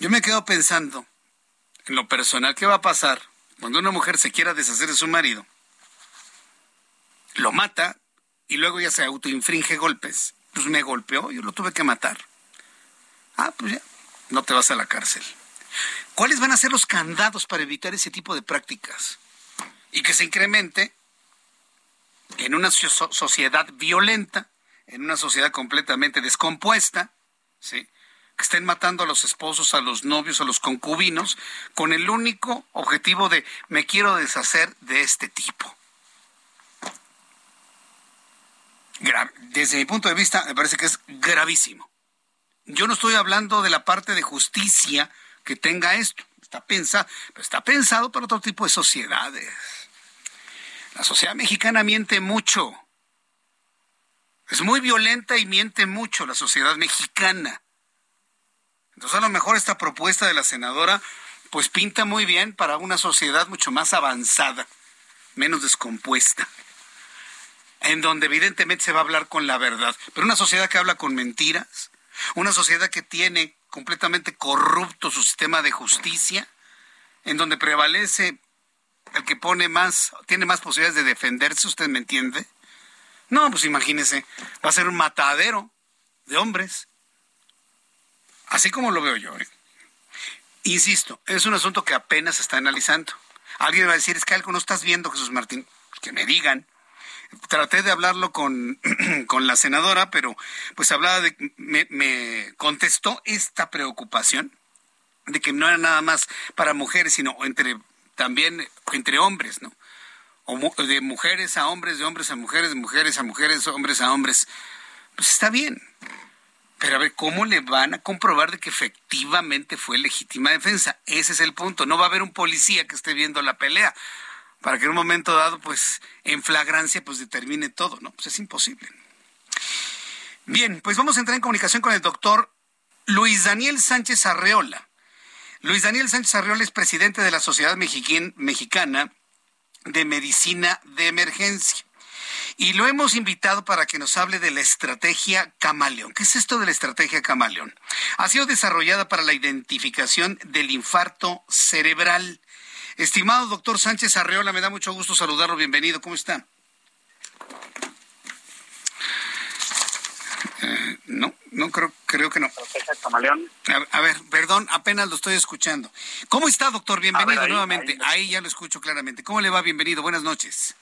Yo me quedo pensando, en lo personal, ¿qué va a pasar cuando una mujer se quiera deshacer de su marido? Lo mata y luego ya se autoinfringe golpes. Pues me golpeó, yo lo tuve que matar. Ah, pues ya, no te vas a la cárcel. ¿Cuáles van a ser los candados para evitar ese tipo de prácticas? Y que se incremente en una sociedad violenta, en una sociedad completamente descompuesta, ¿sí? Que estén matando a los esposos, a los novios, a los concubinos, con el único objetivo de me quiero deshacer de este tipo. Desde mi punto de vista, me parece que es gravísimo. Yo no estoy hablando de la parte de justicia que tenga esto. Está pensado, está pensado para otro tipo de sociedades. La sociedad mexicana miente mucho. Es muy violenta y miente mucho la sociedad mexicana. Entonces a lo mejor esta propuesta de la senadora pues pinta muy bien para una sociedad mucho más avanzada, menos descompuesta, en donde evidentemente se va a hablar con la verdad. Pero una sociedad que habla con mentiras, una sociedad que tiene completamente corrupto su sistema de justicia, en donde prevalece el que pone más, tiene más posibilidades de defenderse, ¿usted me entiende? No, pues imagínese, va a ser un matadero de hombres. Así como lo veo yo. ¿eh? Insisto, es un asunto que apenas se está analizando. Alguien va a decir, es que algo no estás viendo, Jesús Martín. Que me digan. Traté de hablarlo con, con la senadora, pero pues hablaba de, me, contestó esta preocupación de que no era nada más para mujeres, sino entre también entre hombres, ¿no? O de mujeres a hombres, de hombres a mujeres, de mujeres a mujeres, hombres a hombres. Pues está bien. Pero a ver, ¿cómo le van a comprobar de que efectivamente fue legítima defensa? Ese es el punto. No va a haber un policía que esté viendo la pelea para que en un momento dado, pues, en flagrancia, pues determine todo, ¿no? Pues es imposible. Bien, pues vamos a entrar en comunicación con el doctor Luis Daniel Sánchez Arreola. Luis Daniel Sánchez Arriola es presidente de la Sociedad Mexicana de Medicina de Emergencia. Y lo hemos invitado para que nos hable de la estrategia Camaleón. ¿Qué es esto de la estrategia Camaleón? Ha sido desarrollada para la identificación del infarto cerebral. Estimado doctor Sánchez Arreola, me da mucho gusto saludarlo. Bienvenido. ¿Cómo está? Eh, no, no creo, creo que no. A, ver, perdón, apenas lo estoy escuchando. ¿Cómo está, doctor? Bienvenido nuevamente. Ahí, ya lo escucho claramente. ¿Cómo le va? Bienvenido. Buenas noches.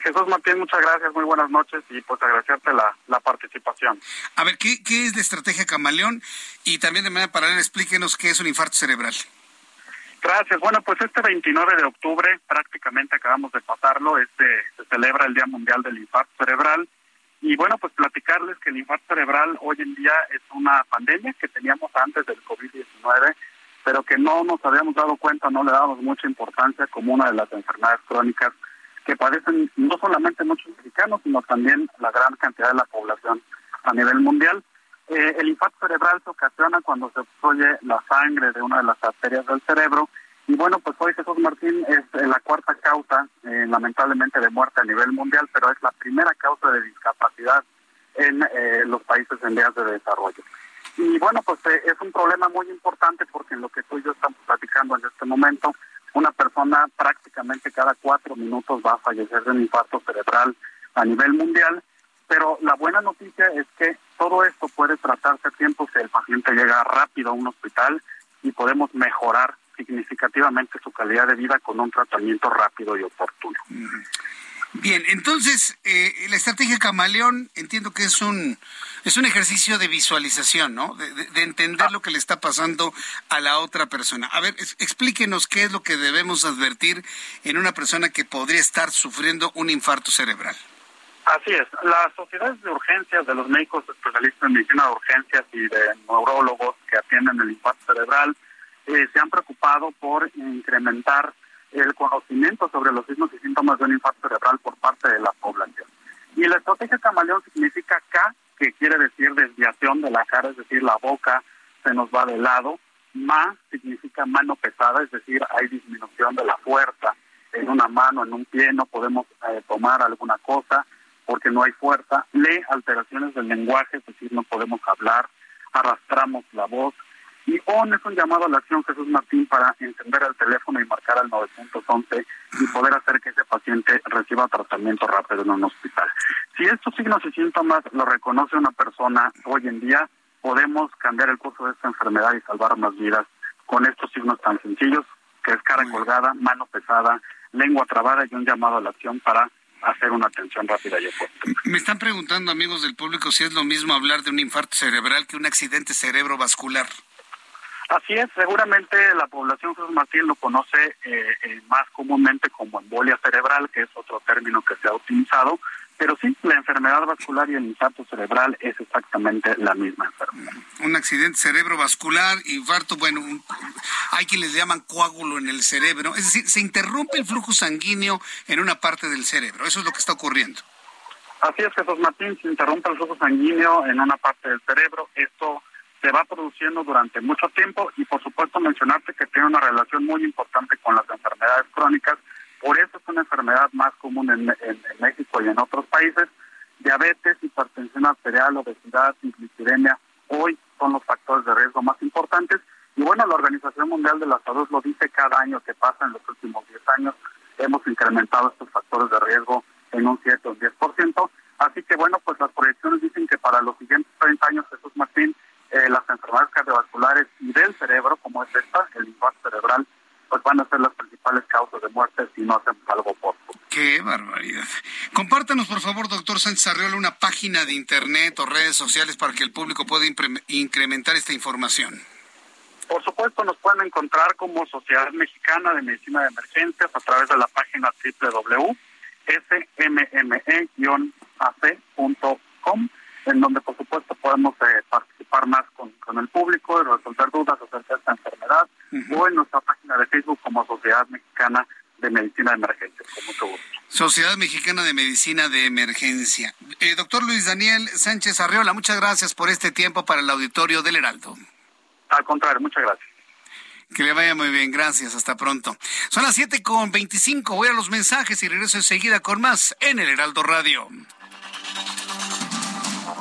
Jesús Martín, muchas gracias, muy buenas noches y pues agradecerte la, la participación. A ver, ¿qué, ¿qué es la estrategia Camaleón? Y también de manera paralela explíquenos qué es un infarto cerebral. Gracias. Bueno, pues este 29 de octubre, prácticamente acabamos de pasarlo, este se celebra el Día Mundial del Infarto Cerebral y bueno, pues platicarles que el infarto cerebral hoy en día es una pandemia que teníamos antes del COVID-19, pero que no nos habíamos dado cuenta, no le dábamos mucha importancia como una de las enfermedades crónicas que padecen no solamente muchos mexicanos, sino también la gran cantidad de la población a nivel mundial. Eh, el infarto cerebral se ocasiona cuando se obstruye la sangre de una de las arterias del cerebro y bueno, pues hoy Jesús Martín es eh, la cuarta causa, eh, lamentablemente, de muerte a nivel mundial, pero es la primera causa de discapacidad en los países en vías de desarrollo. Y bueno, pues es un problema muy importante porque en lo que tú y yo estamos platicando en este momento, una persona prácticamente cada cuatro minutos va a fallecer de un infarto cerebral a nivel mundial, pero la buena noticia es que todo esto puede tratarse a tiempo si el paciente llega rápido a un hospital y podemos mejorar significativamente su calidad de vida con un tratamiento rápido y oportuno. Bien, entonces eh, la estrategia camaleón entiendo que es un es un ejercicio de visualización, ¿no? De, entender lo que le está pasando a la otra persona. A ver, explíquenos qué es lo que debemos advertir en una persona que podría estar sufriendo un infarto cerebral. Así es. Las sociedades de urgencias de los médicos especialistas en medicina de urgencias y de neurólogos que atienden el infarto cerebral eh, se han preocupado por incrementar el conocimiento sobre los signos y síntomas de un infarto cerebral por parte de la población. Y la estrategia camaleón significa K, que quiere decir desviación de la cara, es decir, la boca se nos va de lado. Ma significa mano pesada, es decir, hay disminución de la fuerza en una mano, en un pie, no podemos eh, tomar alguna cosa porque no hay fuerza. Le, alteraciones del lenguaje, es decir, no podemos hablar, arrastramos la voz, ON es un llamado a la acción, Jesús Martín, para encender el teléfono y marcar al 911 y poder hacer que ese paciente reciba tratamiento rápido en un hospital. Si estos signos y síntomas lo reconoce una persona hoy en día, podemos cambiar el curso de esta enfermedad y salvar más vidas con estos signos tan sencillos, que es cara colgada, mano pesada, lengua trabada y un llamado a la acción para hacer una atención rápida y oportuna. Me están preguntando, amigos del público, si es lo mismo hablar de un infarto cerebral que un accidente cerebrovascular. Así es, seguramente la población Jesús Martín lo conoce eh, eh, más comúnmente como embolia cerebral, que es otro término que se ha utilizado, pero sí, la enfermedad vascular y el infarto cerebral es exactamente la misma enfermedad. Un accidente cerebrovascular, infarto, bueno, hay quienes le llaman coágulo en el cerebro, es decir, se interrumpe el flujo sanguíneo en una parte del cerebro, eso es lo que está ocurriendo. Así es, Jesús Martín, se interrumpe el flujo sanguíneo en una parte del cerebro, esto se va produciendo durante mucho tiempo y por supuesto mencionarte que tiene una relación muy importante con las enfermedades crónicas por eso es una enfermedad más común en, México y en otros países. Diabetes, hipertensión arterial, obesidad, insulidemia, hoy son los factores de riesgo más importantes. Y bueno, la Organización Mundial de la Salud lo dice cada año que pasa en los últimos 10 años. Hemos incrementado estos factores de riesgo en un 7 o un 10%. Así que bueno, pues las proyecciones dicen que para los siguientes 30 años, Jesús Martín, eh, las enfermedades cardiovasculares y del cerebro, como es esta, el infarto cerebral, pues van a ser las principales causas de muerte si no hacemos algo por Qué barbaridad. Compártanos, por favor, doctor Sánchez Arriola, una página de internet o redes sociales para que el público pueda incrementar esta información. Por supuesto, nos pueden encontrar como Sociedad Mexicana de Medicina de Emergencias a través de la página www.sme-ac.com, en donde, por supuesto, podemos eh, participar más con, con el público y resolver dudas acerca de esta enfermedad o en nuestra página de Facebook como Sociedad Mexicana de Medicina de Emergencia. Con mucho gusto. Sociedad Mexicana de Medicina de Emergencia. Eh, doctor Luis Daniel Sánchez Arreola, muchas gracias por este tiempo para el auditorio del Heraldo. Al contrario, muchas gracias. Que le vaya muy bien, gracias, hasta pronto. Son las siete con veinticinco, voy a los mensajes y regreso enseguida con más en el Heraldo Radio.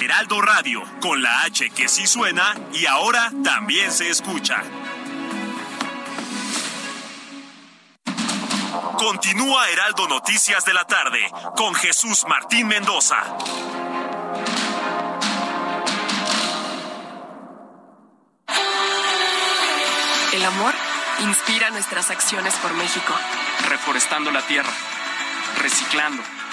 Heraldo Radio, con la H que sí suena y ahora también se escucha. Continúa Heraldo Noticias de la tarde con Jesús Martín Mendoza. El amor inspira nuestras acciones por México. Reforestando la tierra, reciclando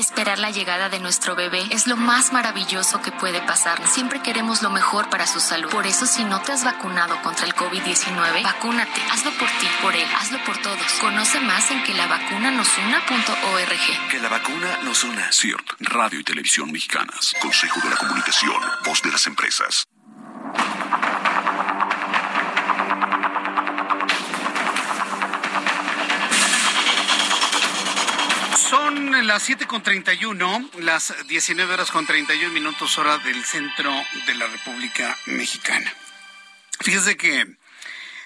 Esperar la llegada de nuestro bebé es lo más maravilloso que puede pasar. Siempre queremos lo mejor para su salud. Por eso, si no te has vacunado contra el COVID-19, vacúnate. Hazlo por ti, por él, hazlo por todos. Conoce más en que la vacuna nos una.org. Que la vacuna nos una. CIRT, Radio y Televisión Mexicanas. Consejo de la Comunicación, voz de las empresas. Las 7 con 31, las 19 horas con 31 minutos hora del centro de la República Mexicana. Fíjese que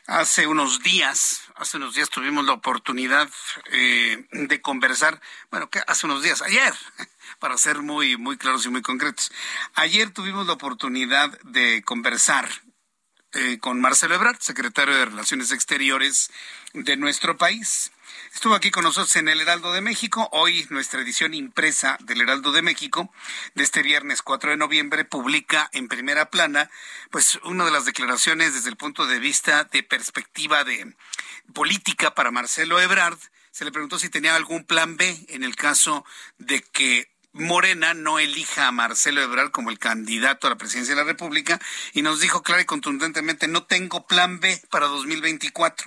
hace unos días, hace unos días tuvimos la oportunidad eh, de conversar, bueno, que hace unos días, ayer, para ser muy, muy claros y muy concretos, ayer tuvimos la oportunidad de conversar eh, con Marcelo Ebrard, secretario de Relaciones Exteriores de nuestro país. Estuvo aquí con nosotros en el Heraldo de México. Hoy nuestra edición impresa del Heraldo de México de este viernes 4 de noviembre publica en primera plana pues una de las declaraciones desde el punto de vista de perspectiva de política para Marcelo Ebrard. Se le preguntó si tenía algún plan B en el caso de que Morena no elija a Marcelo Ebrard como el candidato a la presidencia de la República y nos dijo clara y contundentemente no tengo plan B para 2024.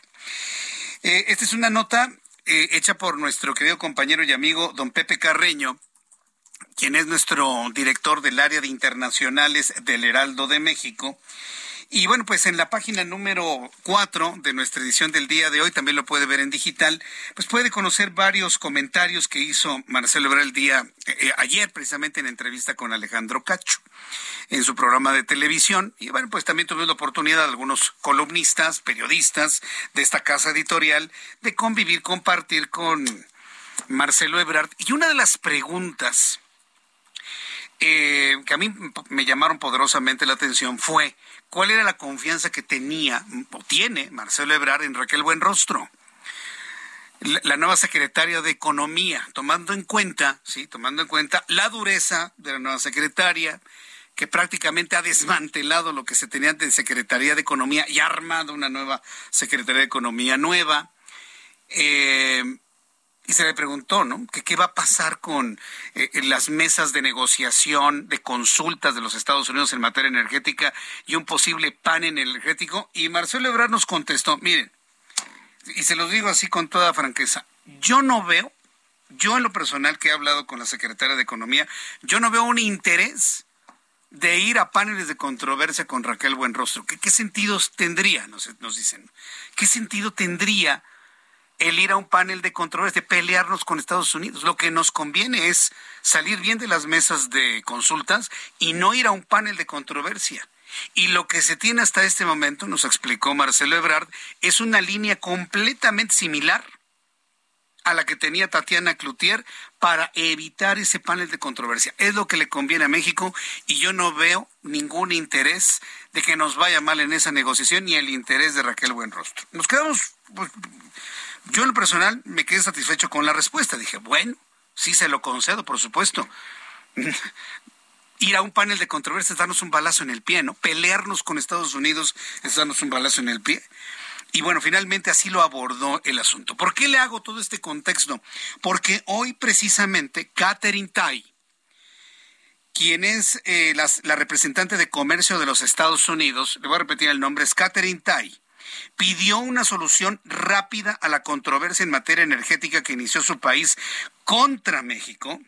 Eh, esta es una nota eh, hecha por nuestro querido compañero y amigo don Pepe Carreño, quien es nuestro director del área de internacionales del Heraldo de México. Y bueno, pues en la página número 4 de nuestra edición del día de hoy, también lo puede ver en digital, pues puede conocer varios comentarios que hizo Marcelo Ebrard el día, eh, ayer precisamente en entrevista con Alejandro Cacho en su programa de televisión. Y bueno, pues también tuve la oportunidad de algunos columnistas, periodistas de esta casa editorial de convivir, compartir con Marcelo Ebrard. Y una de las preguntas eh, que a mí me llamaron poderosamente la atención fue cuál era la confianza que tenía o tiene Marcelo Ebrard en Raquel Buenrostro, la, nueva secretaria de Economía, tomando en cuenta, sí, tomando en cuenta la dureza de la nueva secretaria, que prácticamente ha desmantelado lo que se tenía de Secretaría de Economía y ha armado una nueva Secretaría de Economía nueva. Eh, y se le preguntó, ¿no? Que qué va a pasar con eh, las mesas de negociación, de consultas de los Estados Unidos en materia energética y un posible pan energético. Y Marcelo Ebrard nos contestó, miren, y se lo digo así con toda franqueza, yo no veo, yo en lo personal que he hablado con la secretaria de Economía, yo no veo un interés de ir a paneles de controversia con Raquel Buenrostro. ¿Qué, qué sentidos tendría? Nos, nos dicen. ¿Qué sentido tendría? El ir a un panel de controversia, de pelearnos con Estados Unidos. Lo que nos conviene es salir bien de las mesas de consultas y no ir a un panel de controversia. Y lo que se tiene hasta este momento, nos explicó Marcelo Ebrard, es una línea completamente similar a la que tenía Tatiana Cloutier para evitar ese panel de controversia. Es lo que le conviene a México y yo no veo ningún interés de que nos vaya mal en esa negociación ni el interés de Raquel Buenrostro. Nos quedamos pues, yo en lo personal me quedé satisfecho con la respuesta. Dije, bueno, sí se lo concedo, por supuesto. Ir a un panel de controversia es darnos un balazo en el pie, ¿no? Pelearnos con Estados Unidos es darnos un balazo en el pie. Y bueno, finalmente así lo abordó el asunto. ¿Por qué le hago todo este contexto? Porque hoy precisamente Catherine Tai, quien es eh, la, representante de comercio de los Estados Unidos, le voy a repetir el nombre, es Catherine Tai, pidió una solución rápida a la controversia en materia energética que inició su país contra México.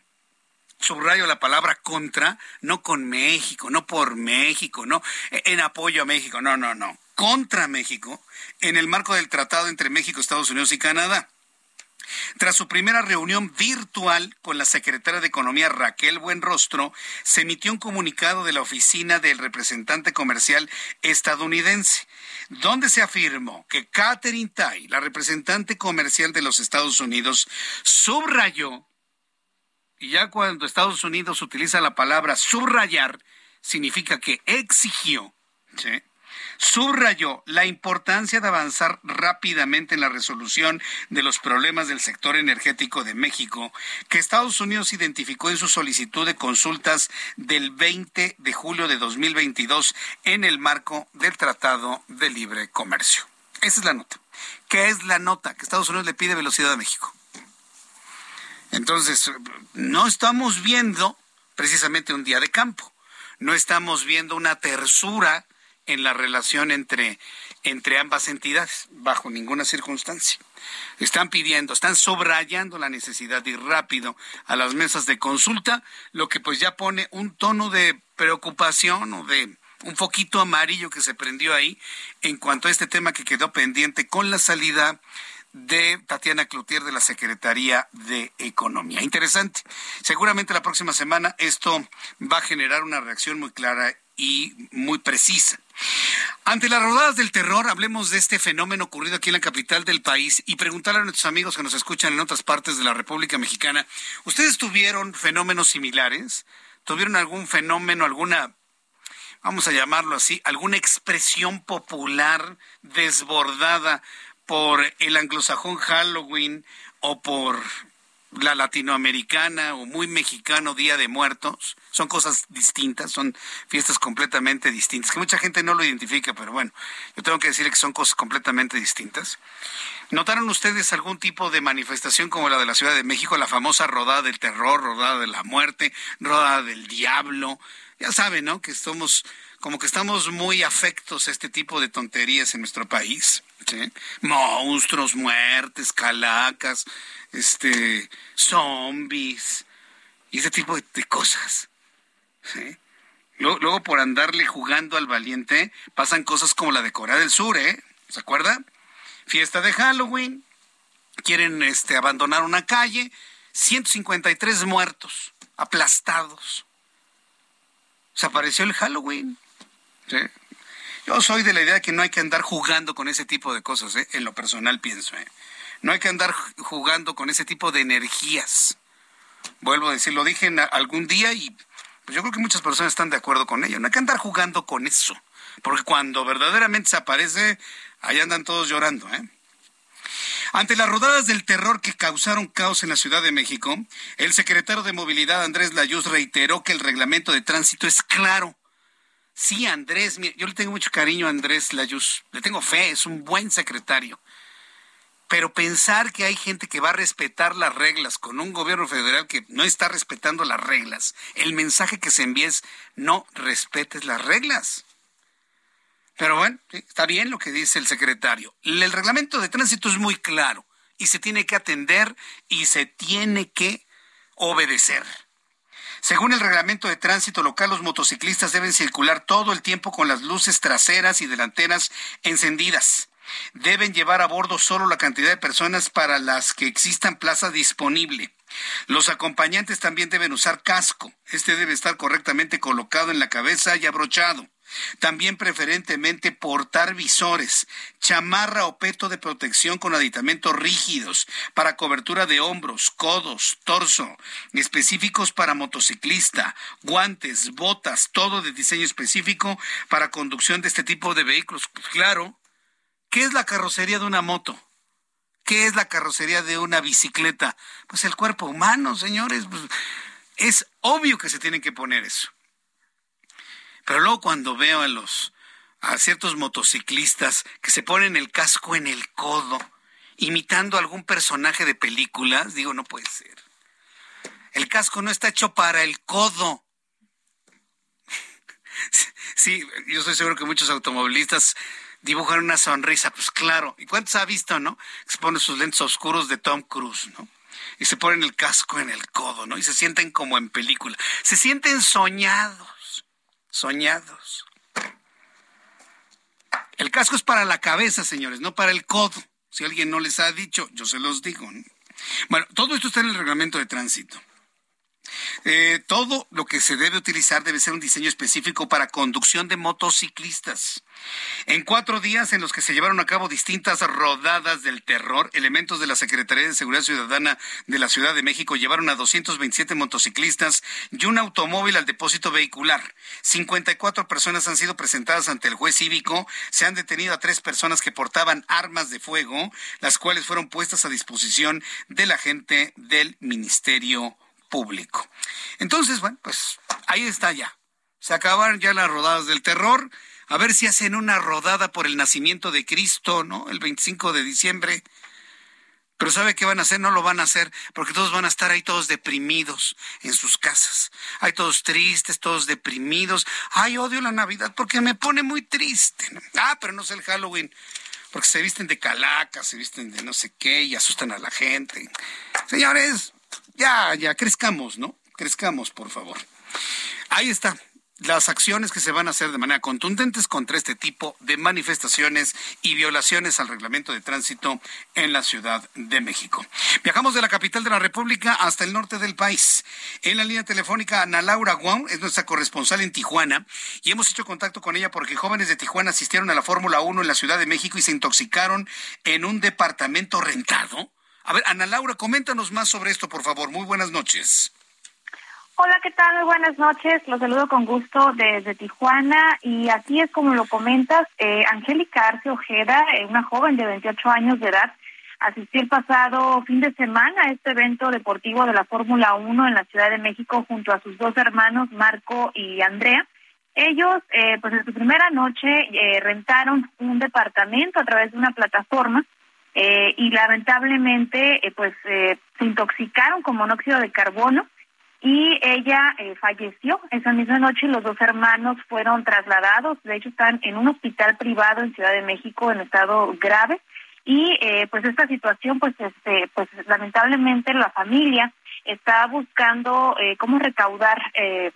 Subrayo la palabra contra, no con México, no por México, no en apoyo a México, no, no, no, contra México, en el marco del tratado entre México, Estados Unidos y Canadá. Tras su primera reunión virtual con la secretaria de Economía Raquel Buenrostro, se emitió un comunicado de la oficina del representante comercial estadounidense, donde se afirmó que Catherine Tai, la representante comercial de los Estados Unidos, subrayó, y ya cuando Estados Unidos utiliza la palabra subrayar, significa que exigió, ¿sí? Subrayó la importancia de avanzar rápidamente en la resolución de los problemas del sector energético de México, que Estados Unidos identificó en su solicitud de consultas del 20 de julio de 2022 en el marco del Tratado de Libre Comercio. Esa es la nota. ¿Qué es la nota? Que Estados Unidos le pide velocidad a México. Entonces, no estamos viendo precisamente un día de campo. No estamos viendo una tersura en la relación entre, entre ambas entidades, bajo ninguna circunstancia. Están pidiendo, están subrayando la necesidad de ir rápido a las mesas de consulta, lo que pues ya pone un tono de preocupación o de un foquito amarillo que se prendió ahí en cuanto a este tema que quedó pendiente con la salida de Tatiana Cloutier de la Secretaría de Economía. Interesante. Seguramente la próxima semana esto va a generar una reacción muy clara y muy precisa. Ante las rodadas del terror, hablemos de este fenómeno ocurrido aquí en la capital del país y preguntarle a nuestros amigos que nos escuchan en otras partes de la República Mexicana, ¿ustedes tuvieron fenómenos similares? ¿Tuvieron algún fenómeno, alguna, vamos a llamarlo así, alguna expresión popular desbordada por el anglosajón Halloween o por la latinoamericana o muy mexicano Día de Muertos, son cosas distintas, son fiestas completamente distintas, que mucha gente no lo identifica, pero bueno, yo tengo que decir que son cosas completamente distintas. ¿Notaron ustedes algún tipo de manifestación como la de la Ciudad de México, la famosa rodada del terror, rodada de la muerte, rodada del diablo, ya saben, ¿no? Que somos, como que estamos muy afectos a este tipo de tonterías en nuestro país. ¿Sí? Monstruos, muertes, calacas, este, zombies y ese tipo de, cosas. ¿sí? Luego, luego, por andarle jugando al valiente, pasan cosas como la de Corea del Sur, ¿eh? ¿Se acuerda? Fiesta de Halloween, quieren este, abandonar una calle, 153 muertos, aplastados. Se apareció el Halloween. Yo soy de la idea de que no hay que andar jugando con ese tipo de cosas, ¿eh? en lo personal pienso. ¿eh? No hay que andar jugando con ese tipo de energías. Vuelvo a decir, lo dije algún día y pues yo creo que muchas personas están de acuerdo con ello. No hay que andar jugando con eso, porque cuando verdaderamente se aparece, ahí andan todos llorando. ¿eh? Ante las rodadas del terror que causaron caos en la Ciudad de México, el secretario de Movilidad Andrés Layuz reiteró que el reglamento de tránsito es claro. Sí, Andrés, yo le tengo mucho cariño a Andrés Layuz, le tengo fe, es un buen secretario. Pero pensar que hay gente que va a respetar las reglas con un gobierno federal que no está respetando las reglas, el mensaje que se envía es no respetes las reglas. Pero bueno, está bien lo que dice el secretario. El reglamento de tránsito es muy claro y se tiene que atender y se tiene que obedecer. Según el reglamento de tránsito local, los motociclistas deben circular todo el tiempo con las luces traseras y delanteras encendidas. Deben llevar a bordo solo la cantidad de personas para las que existan plaza disponible. Los acompañantes también deben usar casco. Este debe estar correctamente colocado en la cabeza y abrochado. También preferentemente portar visores, chamarra o peto de protección con aditamentos rígidos para cobertura de hombros, codos, torso, específicos para motociclista, guantes, botas, todo de diseño específico para conducción de este tipo de vehículos. Claro, ¿qué es la carrocería de una moto? ¿Qué es la carrocería de una bicicleta? Pues el cuerpo humano, señores. Pues, es obvio que se tienen que poner eso. Pero luego cuando veo a los a ciertos motociclistas que se ponen el casco en el codo, imitando a algún personaje de películas, digo, no puede ser. El casco no está hecho para el codo. Sí, yo estoy seguro que muchos automovilistas dibujan una sonrisa, pues claro. ¿Y cuántos ha visto, no? Se ponen sus lentes oscuros de Tom Cruise, ¿no? Y se ponen el casco en el codo, ¿no? Y se sienten como en película. Se sienten soñados soñados. El casco es para la cabeza, señores, no para el codo. Si alguien no les ha dicho, yo se los digo. Bueno, todo esto está en el reglamento de tránsito. Eh, todo lo que se debe utilizar debe ser un diseño específico para conducción de motociclistas. En cuatro días en los que se llevaron a cabo distintas rodadas del terror, elementos de la Secretaría de Seguridad Ciudadana de la Ciudad de México llevaron a 227 motociclistas y un automóvil al depósito vehicular. 54 personas han sido presentadas ante el juez cívico. Se han detenido a tres personas que portaban armas de fuego, las cuales fueron puestas a disposición de la gente del Ministerio. Entonces, bueno, pues ahí está ya. Se acabaron ya las rodadas del terror. A ver si hacen una rodada por el nacimiento de Cristo, ¿no? El 25 de diciembre. Pero ¿sabe qué van a hacer? No lo van a hacer porque todos van a estar ahí todos deprimidos en sus casas. Hay todos tristes, todos deprimidos. Ay, odio la Navidad porque me pone muy triste. Ah, pero no es el Halloween. Porque se visten de calacas, se visten de no sé qué y asustan a la gente. Señores, ya, ya, crezcamos, ¿no? Crezcamos, por favor. Ahí está las acciones que se van a hacer de manera contundentes contra este tipo de manifestaciones y violaciones al reglamento de tránsito en la Ciudad de México. Viajamos de la capital de la República hasta el norte del país. En la línea telefónica, Ana Laura Guam es nuestra corresponsal en Tijuana y hemos hecho contacto con ella porque jóvenes de Tijuana asistieron a la Fórmula 1 en la Ciudad de México y se intoxicaron en un departamento rentado. A ver, Ana Laura, coméntanos más sobre esto, por favor. Muy buenas noches. Hola, ¿qué tal? Muy buenas noches. Los saludo con gusto desde Tijuana y así es como lo comentas. Eh, Angélica Arce Ojeda, eh, una joven de 28 años de edad, asistió el pasado fin de semana a este evento deportivo de la Fórmula 1 en la Ciudad de México junto a sus dos hermanos, Marco y Andrea. Ellos, eh, pues en su primera noche, eh, rentaron un departamento a través de una plataforma eh, y lamentablemente eh, pues eh, se intoxicaron con monóxido de carbono y ella eh, falleció. Esa misma noche los dos hermanos fueron trasladados, de hecho están en un hospital privado en Ciudad de México en estado grave. Y eh, pues esta situación pues este pues lamentablemente la familia está buscando eh, cómo recaudar eh,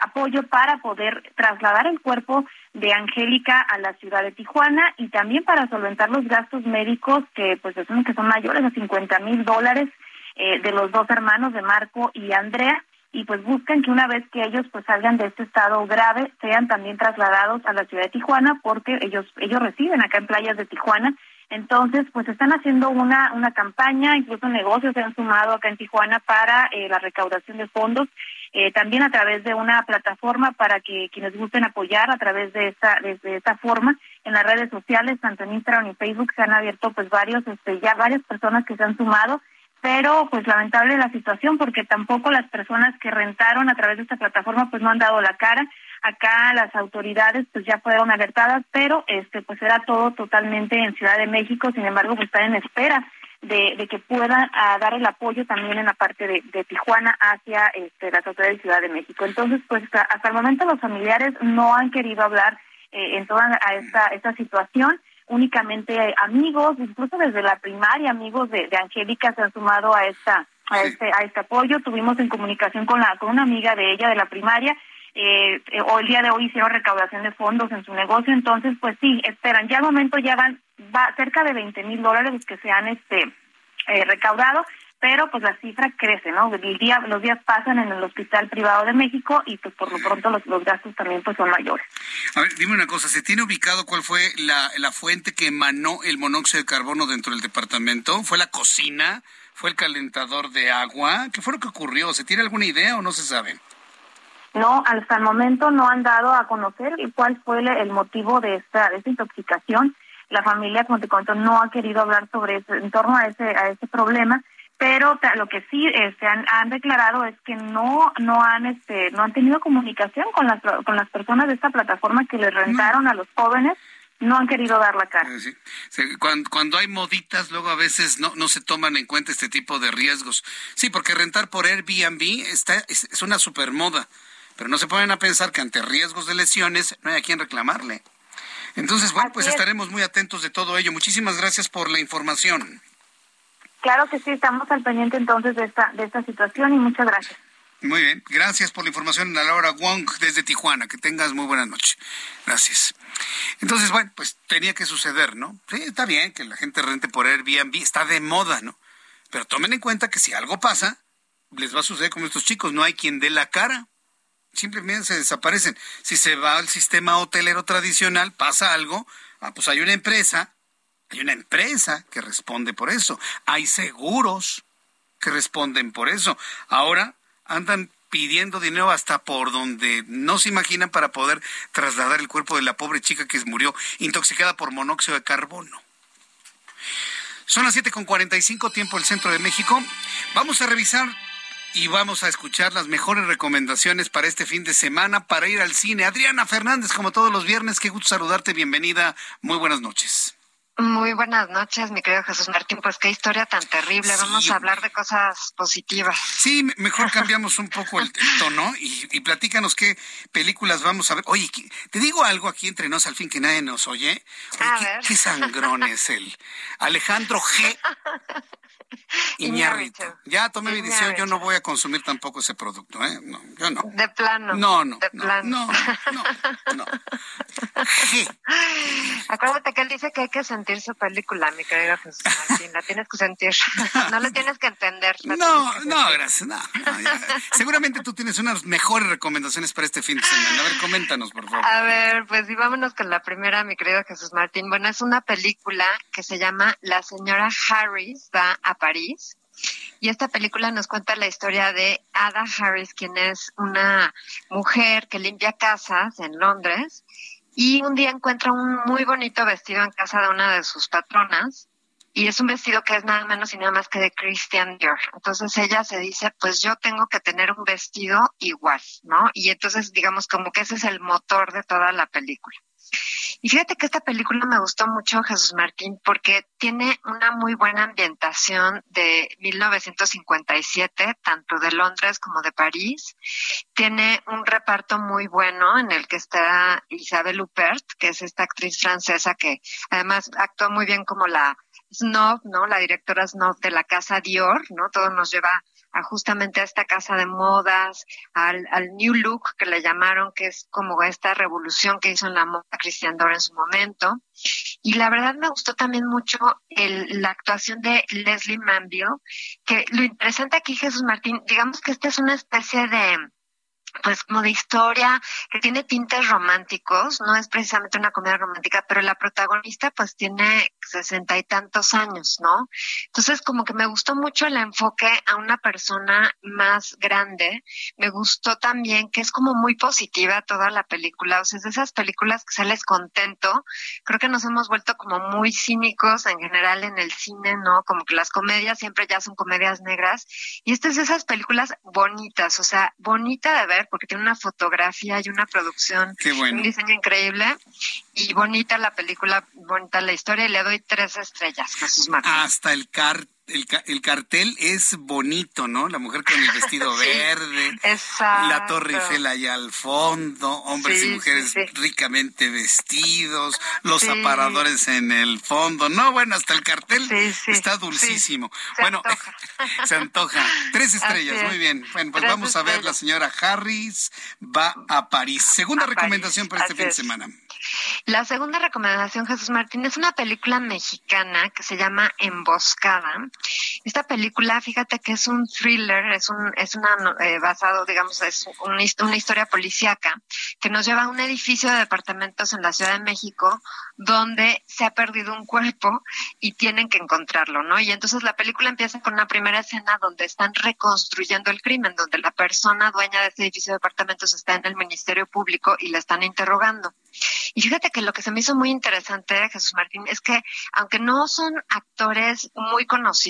apoyo para poder trasladar el cuerpo de Angélica a la ciudad de Tijuana y también para solventar los gastos médicos que pues son que son mayores a 50 mil dólares eh, de los dos hermanos de Marco y Andrea. Y pues buscan que una vez que ellos pues salgan de este estado grave sean también trasladados a la ciudad de Tijuana porque ellos ellos residen acá en playas de Tijuana entonces, pues están haciendo una, una campaña, incluso negocios se han sumado acá en Tijuana para eh, la recaudación de fondos, eh, también a través de una plataforma para que quienes gusten apoyar a través de esta, de, esta forma en las redes sociales, tanto en Instagram y Facebook se han abierto pues varios, este, ya varias personas que se han sumado pero pues lamentable la situación porque tampoco las personas que rentaron a través de esta plataforma pues no han dado la cara. Acá las autoridades pues ya fueron alertadas, pero este pues era todo totalmente en Ciudad de México, sin embargo pues están en espera de, de que puedan ah, dar el apoyo también en la parte de, de Tijuana hacia este, las autoridades de Ciudad de México. Entonces pues hasta el momento los familiares no han querido hablar eh, en toda esta, esta situación únicamente amigos, incluso desde la primaria, amigos de, de Angélica se han sumado a esta a este a este apoyo. Tuvimos en comunicación con la con una amiga de ella de la primaria. Eh, eh, hoy el día de hoy hicieron recaudación de fondos en su negocio, entonces pues sí, esperan. Ya al momento ya van va cerca de 20 mil dólares que se han este eh, recaudado pero pues la cifra crece, ¿no? El día, los días pasan en el Hospital Privado de México y pues por lo pronto los, los gastos también pues son mayores. A ver, dime una cosa, ¿se tiene ubicado cuál fue la, la fuente que emanó el monóxido de carbono dentro del departamento? ¿Fue la cocina? ¿Fue el calentador de agua? ¿Qué fue lo que ocurrió? ¿Se tiene alguna idea o no se sabe? No, hasta el momento no han dado a conocer cuál fue el motivo de esta, de esta intoxicación. La familia, como te cuento, no ha querido hablar sobre eso, en torno a ese, a ese problema pero lo que sí este, han, han, declarado es que no no han este no han tenido comunicación con las con las personas de esta plataforma que les rentaron a los jóvenes no han querido dar la cara. Cuando, cuando, hay moditas, luego a veces no, no se toman en cuenta este tipo de riesgos. Sí, porque rentar por Airbnb está, es, es una supermoda, pero no se ponen a pensar que ante riesgos de lesiones no hay a quien reclamarle. Entonces, bueno, pues estaremos muy atentos de todo ello. Muchísimas gracias por la información. Claro que sí, estamos al pendiente entonces de esta, de esta situación y muchas gracias. Muy bien, gracias por la información a Laura Wong desde Tijuana. Que tengas muy buena noche. Gracias. Entonces, bueno, pues tenía que suceder, ¿no? Sí, está bien que la gente rente por Airbnb, está de moda, ¿no? Pero tomen en cuenta que si algo pasa, les va a suceder como estos chicos, no hay quien dé la cara. Simplemente se desaparecen. Si se va al sistema hotelero tradicional, pasa algo, ah, pues hay una empresa hay una empresa que responde por eso. Hay seguros que responden por eso. Ahora andan pidiendo dinero hasta por donde no se imaginan para poder trasladar el cuerpo de la pobre chica que murió intoxicada por monóxido de carbono. Son las 7.45 tiempo el centro de México. Vamos a revisar y vamos a escuchar las mejores recomendaciones para este fin de semana para ir al cine. Adriana Fernández, como todos los viernes, qué gusto saludarte. Bienvenida. Muy buenas noches. Muy buenas noches, mi querido Jesús Martín. Pues qué historia tan terrible. Vamos a hablar de cosas positivas. Sí, mejor cambiamos un poco el, tono y, y, platícanos qué películas vamos a ver. Oye, te digo algo aquí entre nos, al fin que nadie nos oye. a qué, ver. qué sangrón es él. Alejandro G. Iñárritu. Ya tomé mi decisión, yo no voy a consumir tampoco ese producto, ¿eh? No, yo no. De plano. No, no. De no, plano. No, no, no. Acuérdate que él dice que hay que sentir su película, mi querido Jesús Martín. La tienes que sentir. No la tienes que entender. No, no, gracias. No, Seguramente tú tienes unas mejores recomendaciones para este fin de semana. A ver, coméntanos, por favor. A ver, pues y vámonos con la primera, mi querido Jesús Martín. Bueno, es una película que se llama La señora Harris va a París. Y esta película nos cuenta la historia de Ada Harris, quien es una mujer que limpia casas en Londres y un día encuentra un muy bonito vestido en casa de una de sus patronas y es un vestido que es nada menos y nada más que de Christian Dior. Entonces ella se dice, pues yo tengo que tener un vestido igual, ¿no? Y entonces digamos como que ese es el motor de toda la película. Y fíjate que esta película me gustó mucho, Jesús Martín, porque tiene una muy buena ambientación de 1957, tanto de Londres como de París. Tiene un reparto muy bueno en el que está Isabelle Huppert, que es esta actriz francesa que además actúa muy bien como la Snob, ¿no? La directora Snob de la casa Dior, ¿no? Todo nos lleva a justamente a esta casa de modas, al, al New Look que le llamaron, que es como esta revolución que hizo en la moda Christian Dior en su momento. Y la verdad me gustó también mucho el, la actuación de Leslie Manville, que lo interesante aquí, Jesús Martín, digamos que esta es una especie de, pues como de historia que tiene tintes románticos, no es precisamente una comedia romántica, pero la protagonista pues tiene sesenta y tantos años, ¿no? Entonces como que me gustó mucho el enfoque a una persona más grande, me gustó también que es como muy positiva toda la película, o sea, es de esas películas que sales contento, creo que nos hemos vuelto como muy cínicos en general en el cine, ¿no? Como que las comedias siempre ya son comedias negras, y esta es de esas películas bonitas, o sea, bonita de ver, porque tiene una fotografía y una producción, un diseño increíble. Y bonita la película, bonita la historia. Y le doy tres estrellas, Jesús Martín. Hasta el car el, el, cartel es bonito, ¿no? La mujer con el vestido verde, la Torre Eiffel allá al fondo, hombres y mujeres ricamente vestidos, los aparadores en el fondo. No, bueno, hasta el cartel está dulcísimo. bueno, se antoja. Tres estrellas, muy bien. Bueno, pues vamos a ver, la señora Harris va a París. Segunda recomendación para este fin de semana. La segunda recomendación, Jesús Martín, es una película mexicana que se llama Emboscada. Esta película, fíjate que es un thriller, es un, es una eh, basado, digamos, es una, una historia policíaca que nos lleva a un edificio de departamentos en la Ciudad de México donde se ha perdido un cuerpo y tienen que encontrarlo, ¿no? Y entonces la película empieza con una primera escena donde están reconstruyendo el crimen, donde la persona dueña de ese edificio de departamentos está en el Ministerio Público y la están interrogando. Y fíjate que lo que se me hizo muy interesante, Jesús Martín, es que aunque no son actores muy conocidos,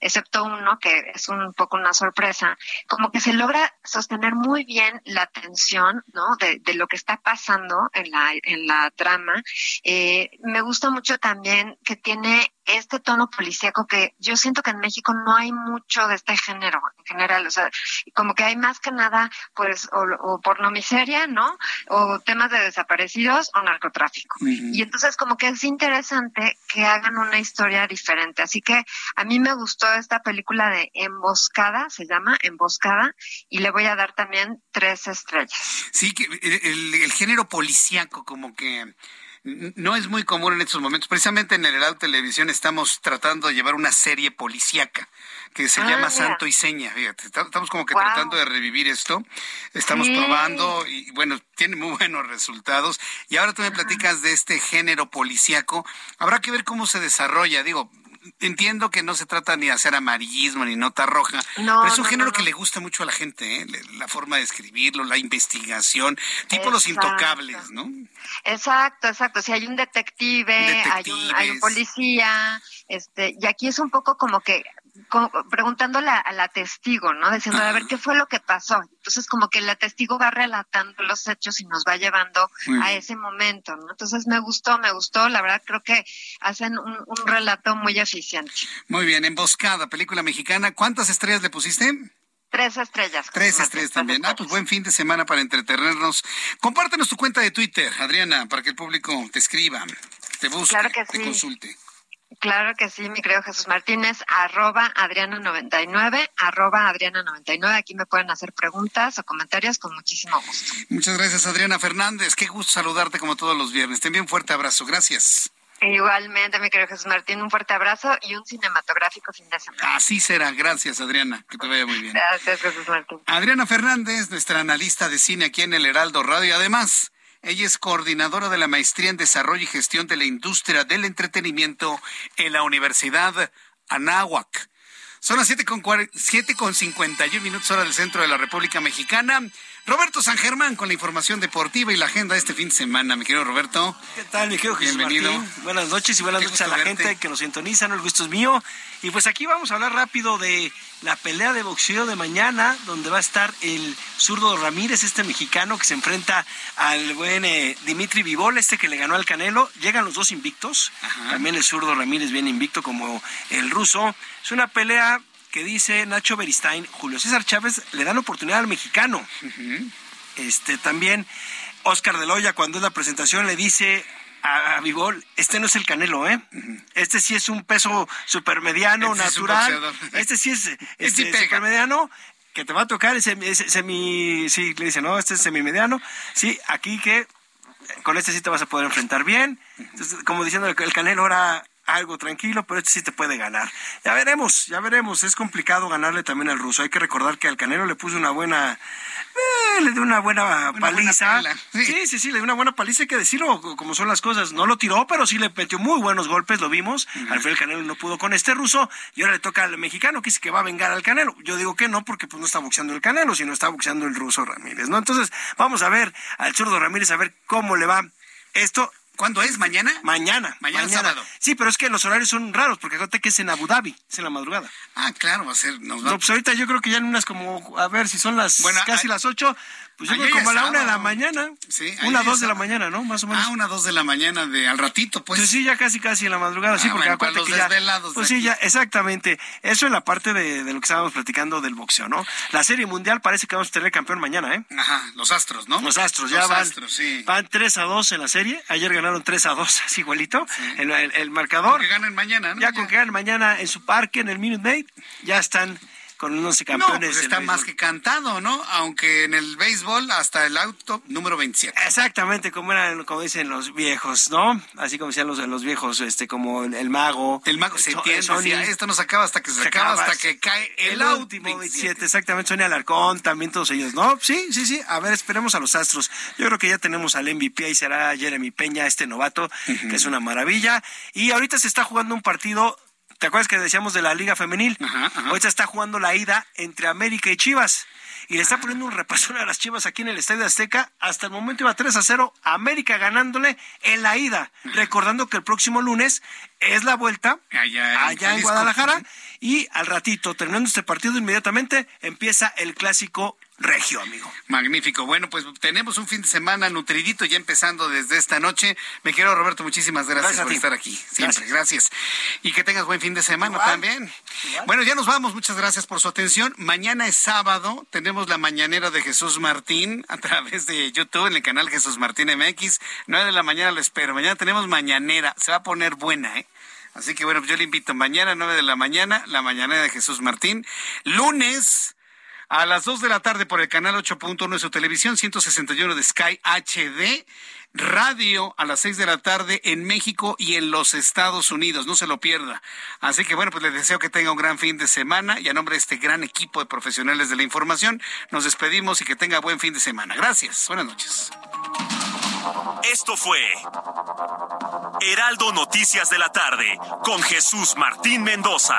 excepto uno que es un poco una sorpresa, como que se logra sostener muy bien la atención, ¿no? De, de lo que está pasando en la, en la trama eh, me gusta mucho también que tiene este tono policíaco que yo siento que en México no hay mucho de este género en general, o sea, como que hay más que nada, pues, o, o pornomiseria, ¿no? O temas de desaparecidos o narcotráfico. Y entonces como que es interesante que hagan una historia diferente. Así que a mí me gustó esta película de Emboscada, se llama Emboscada, y le voy a dar también tres estrellas. Sí, que el, el género policíaco como que no es muy común en estos momentos. Precisamente en el Heraldo Televisión estamos tratando de llevar una serie policíaca que se ah, llama Santo y Seña. Fíjate, estamos como que tratando de revivir esto. Estamos probando y bueno, tiene muy buenos resultados. Y ahora tú me platicas de este género policíaco. Habrá que ver cómo se desarrolla. Digo, entiendo que no se trata ni de hacer amarillismo ni nota roja, pero es un género que le gusta mucho a la gente, ¿eh? la forma de escribirlo, la investigación, tipo los intocables, ¿no? Exacto, exacto. Si hay un detective, hay un, hay un policía, este, y aquí es un poco como que preguntándole a la testigo, ¿no? Diciendo, a ver, ¿qué fue lo que pasó? Entonces, como que la testigo va relatando los hechos y nos va llevando a ese momento, ¿no? Entonces, me gustó, me gustó. La verdad, creo que hacen un, un relato muy eficiente. Muy bien, Emboscada, película mexicana. ¿Cuántas estrellas le pusiste? Tres estrellas. Tres estrellas también. Ah, pues buen fin de semana para entretenernos. Compártenos tu cuenta de Twitter, Adriana, para que el público te escriba, te busque, te consulte. Claro que sí, mi querido Jesús Martínez, arroba Adriana99, arroba Adriana99. Aquí me pueden hacer preguntas o comentarios con muchísimo gusto. Muchas gracias, Adriana Fernández. Qué gusto saludarte como todos los viernes. Te envío un fuerte abrazo. Gracias. Igualmente, mi querido Jesús Martín, un fuerte abrazo y un cinematográfico fin de semana. Así será. Gracias, Adriana. Que te vaya muy bien. Gracias, Jesús Martín. Adriana Fernández, nuestra analista de cine aquí en el Heraldo Radio. Además, ella es coordinadora de la Maestría en Desarrollo y Gestión de la Industria del Entretenimiento en la Universidad Anáhuac. Son las 7 con, 7 con 51 minutos hora del centro de la República Mexicana. Roberto San Germán con la información deportiva y la agenda de este fin de semana. Mi querido Roberto. ¿Qué tal, mi querido Jesús Bienvenido. Martín? Buenas noches y buenas Qué noches a la verte. gente que nos sintoniza, ¿no? el gusto es mío. Y pues aquí vamos a hablar rápido de la pelea de boxeo de mañana, donde va a estar el zurdo Ramírez, este mexicano que se enfrenta al buen eh, Dimitri Vivol, este que le ganó al Canelo. Llegan los dos invictos. También el zurdo Ramírez viene invicto como el ruso. Es una pelea que dice Nacho Beristain, Julio César Chávez le dan oportunidad al mexicano. Este también Oscar de Loya cuando es la presentación le dice a, a Vivol, este no es el Canelo, ¿eh? Este sí es un peso supermediano, Este natural. este sí es este, pega. supermediano que te va a tocar ese, ese semi, sí, le dice, no, este es semimediano. Sí, aquí que con este sí te vas a poder enfrentar bien. Entonces, como diciendo, el Canelo era algo tranquilo, pero este sí te puede ganar. Ya veremos, ya veremos. Es complicado ganarle también al ruso. Hay que recordar que al Canelo le puso una buena, eh, le dio una buena paliza. buena sí. sí, sí, le dio una buena paliza. Hay que decirlo co- como son las cosas. No lo tiró, pero sí le metió muy buenos golpes, lo vimos. Al final el Canelo no pudo con este ruso y ahora le toca al mexicano que dice que va a vengar al Canelo. Yo digo que no, porque pues no está boxeando el Canelo, sino está boxeando el ruso Ramírez, ¿no? Entonces, vamos a ver al zurdo Ramírez a ver cómo le va esto. ¿Cuándo es? ¿Mañana? Mañana. Mañana sábado. Sí, pero es que los horarios son raros, porque acuérdate que es en Abu Dhabi, es en la madrugada. Ah, claro, va a ser. Nos va- No, pues ahorita yo creo que ya en unas como, a ver si son las Bueno, casi a- las ocho, pues yo creo como a ya la una de la mañana. Sí, una, dos de la mañana, ¿no? Más o menos. Ah, una, dos de la mañana de al ratito, pues. Pues sí, ya casi casi en la madrugada, sí, Ah, porque bueno, acuérdate los que ya, desvelados de Pues sí, aquí. ya, exactamente. Eso en la parte de, de lo que estábamos platicando del boxeo, ¿no? La serie mundial parece que vamos a tener campeón mañana, ¿eh? Ajá, los astros, ¿no? Los Astros, ya Los van, Astros, sí. van 3 a 2 en la serie. Ayer ganaron 3 a 2, así igualito. El, el- el marcador. Que ganen mañana, ¿no? Ya con que ganen mañana en su parque, en el Minute Maid, ya están con unos No, campeones. pues está más béisbol. que cantado, ¿no? Aunque en el béisbol hasta el auto número 27. Exactamente, como eran, como dicen los viejos, ¿no? Así como decían los, los viejos, este, como el, el mago. El mago se entiende, esto no se acaba hasta que se, Se acaba, acaba, hasta que cae el, El último 27. 27, exactamente, Sonia Alarcón, también todos ellos, ¿no? Sí, sí, sí. A ver, esperemos a los Astros. Yo creo que ya tenemos al MVP, ahí será Jeremy Peña, este novato, que es una maravilla. Y ahorita se está jugando un partido, ¿te acuerdas que decíamos de la Liga Femenil? Ahorita está jugando la ida entre América y Chivas. Y le está poniendo un repasón a las Chivas aquí en el Estadio Azteca. Hasta el momento iba 3 a 0, América ganándole en la ida. Recordando que el próximo lunes es la vuelta Allá en allá en Jalisco. Guadalajara. Y al ratito, terminando este partido, inmediatamente empieza el clásico regio, amigo. Magnífico. Bueno, pues tenemos un fin de semana nutridito ya empezando desde esta noche. Me quiero, Roberto, muchísimas gracias, por estar aquí. Siempre, gracias. Y que tengas buen fin de semana Igual. también. Bueno, ya nos vamos. Muchas gracias por su atención. Mañana es sábado. Tenemos la mañanera de Jesús Martín a través de YouTube en el canal Jesús Martín MX. 9 de la mañana lo espero. Mañana tenemos mañanera. Se va a poner buena, ¿eh? Así que bueno, yo le invito mañana, 9 de la mañana, la mañanera de Jesús Martín. Lunes, a las 2 de la tarde por el canal 8.1 de su televisión, 161 de Sky HD. Radio a las 6 de la tarde en México y en los Estados Unidos. No se lo pierda. Así que bueno, pues les deseo que tenga un gran fin de semana y a nombre de este gran equipo de profesionales de la información, nos despedimos y que tenga buen fin de semana. Gracias. Buenas noches. Esto fue Heraldo Noticias de la tarde con Jesús Martín Mendoza.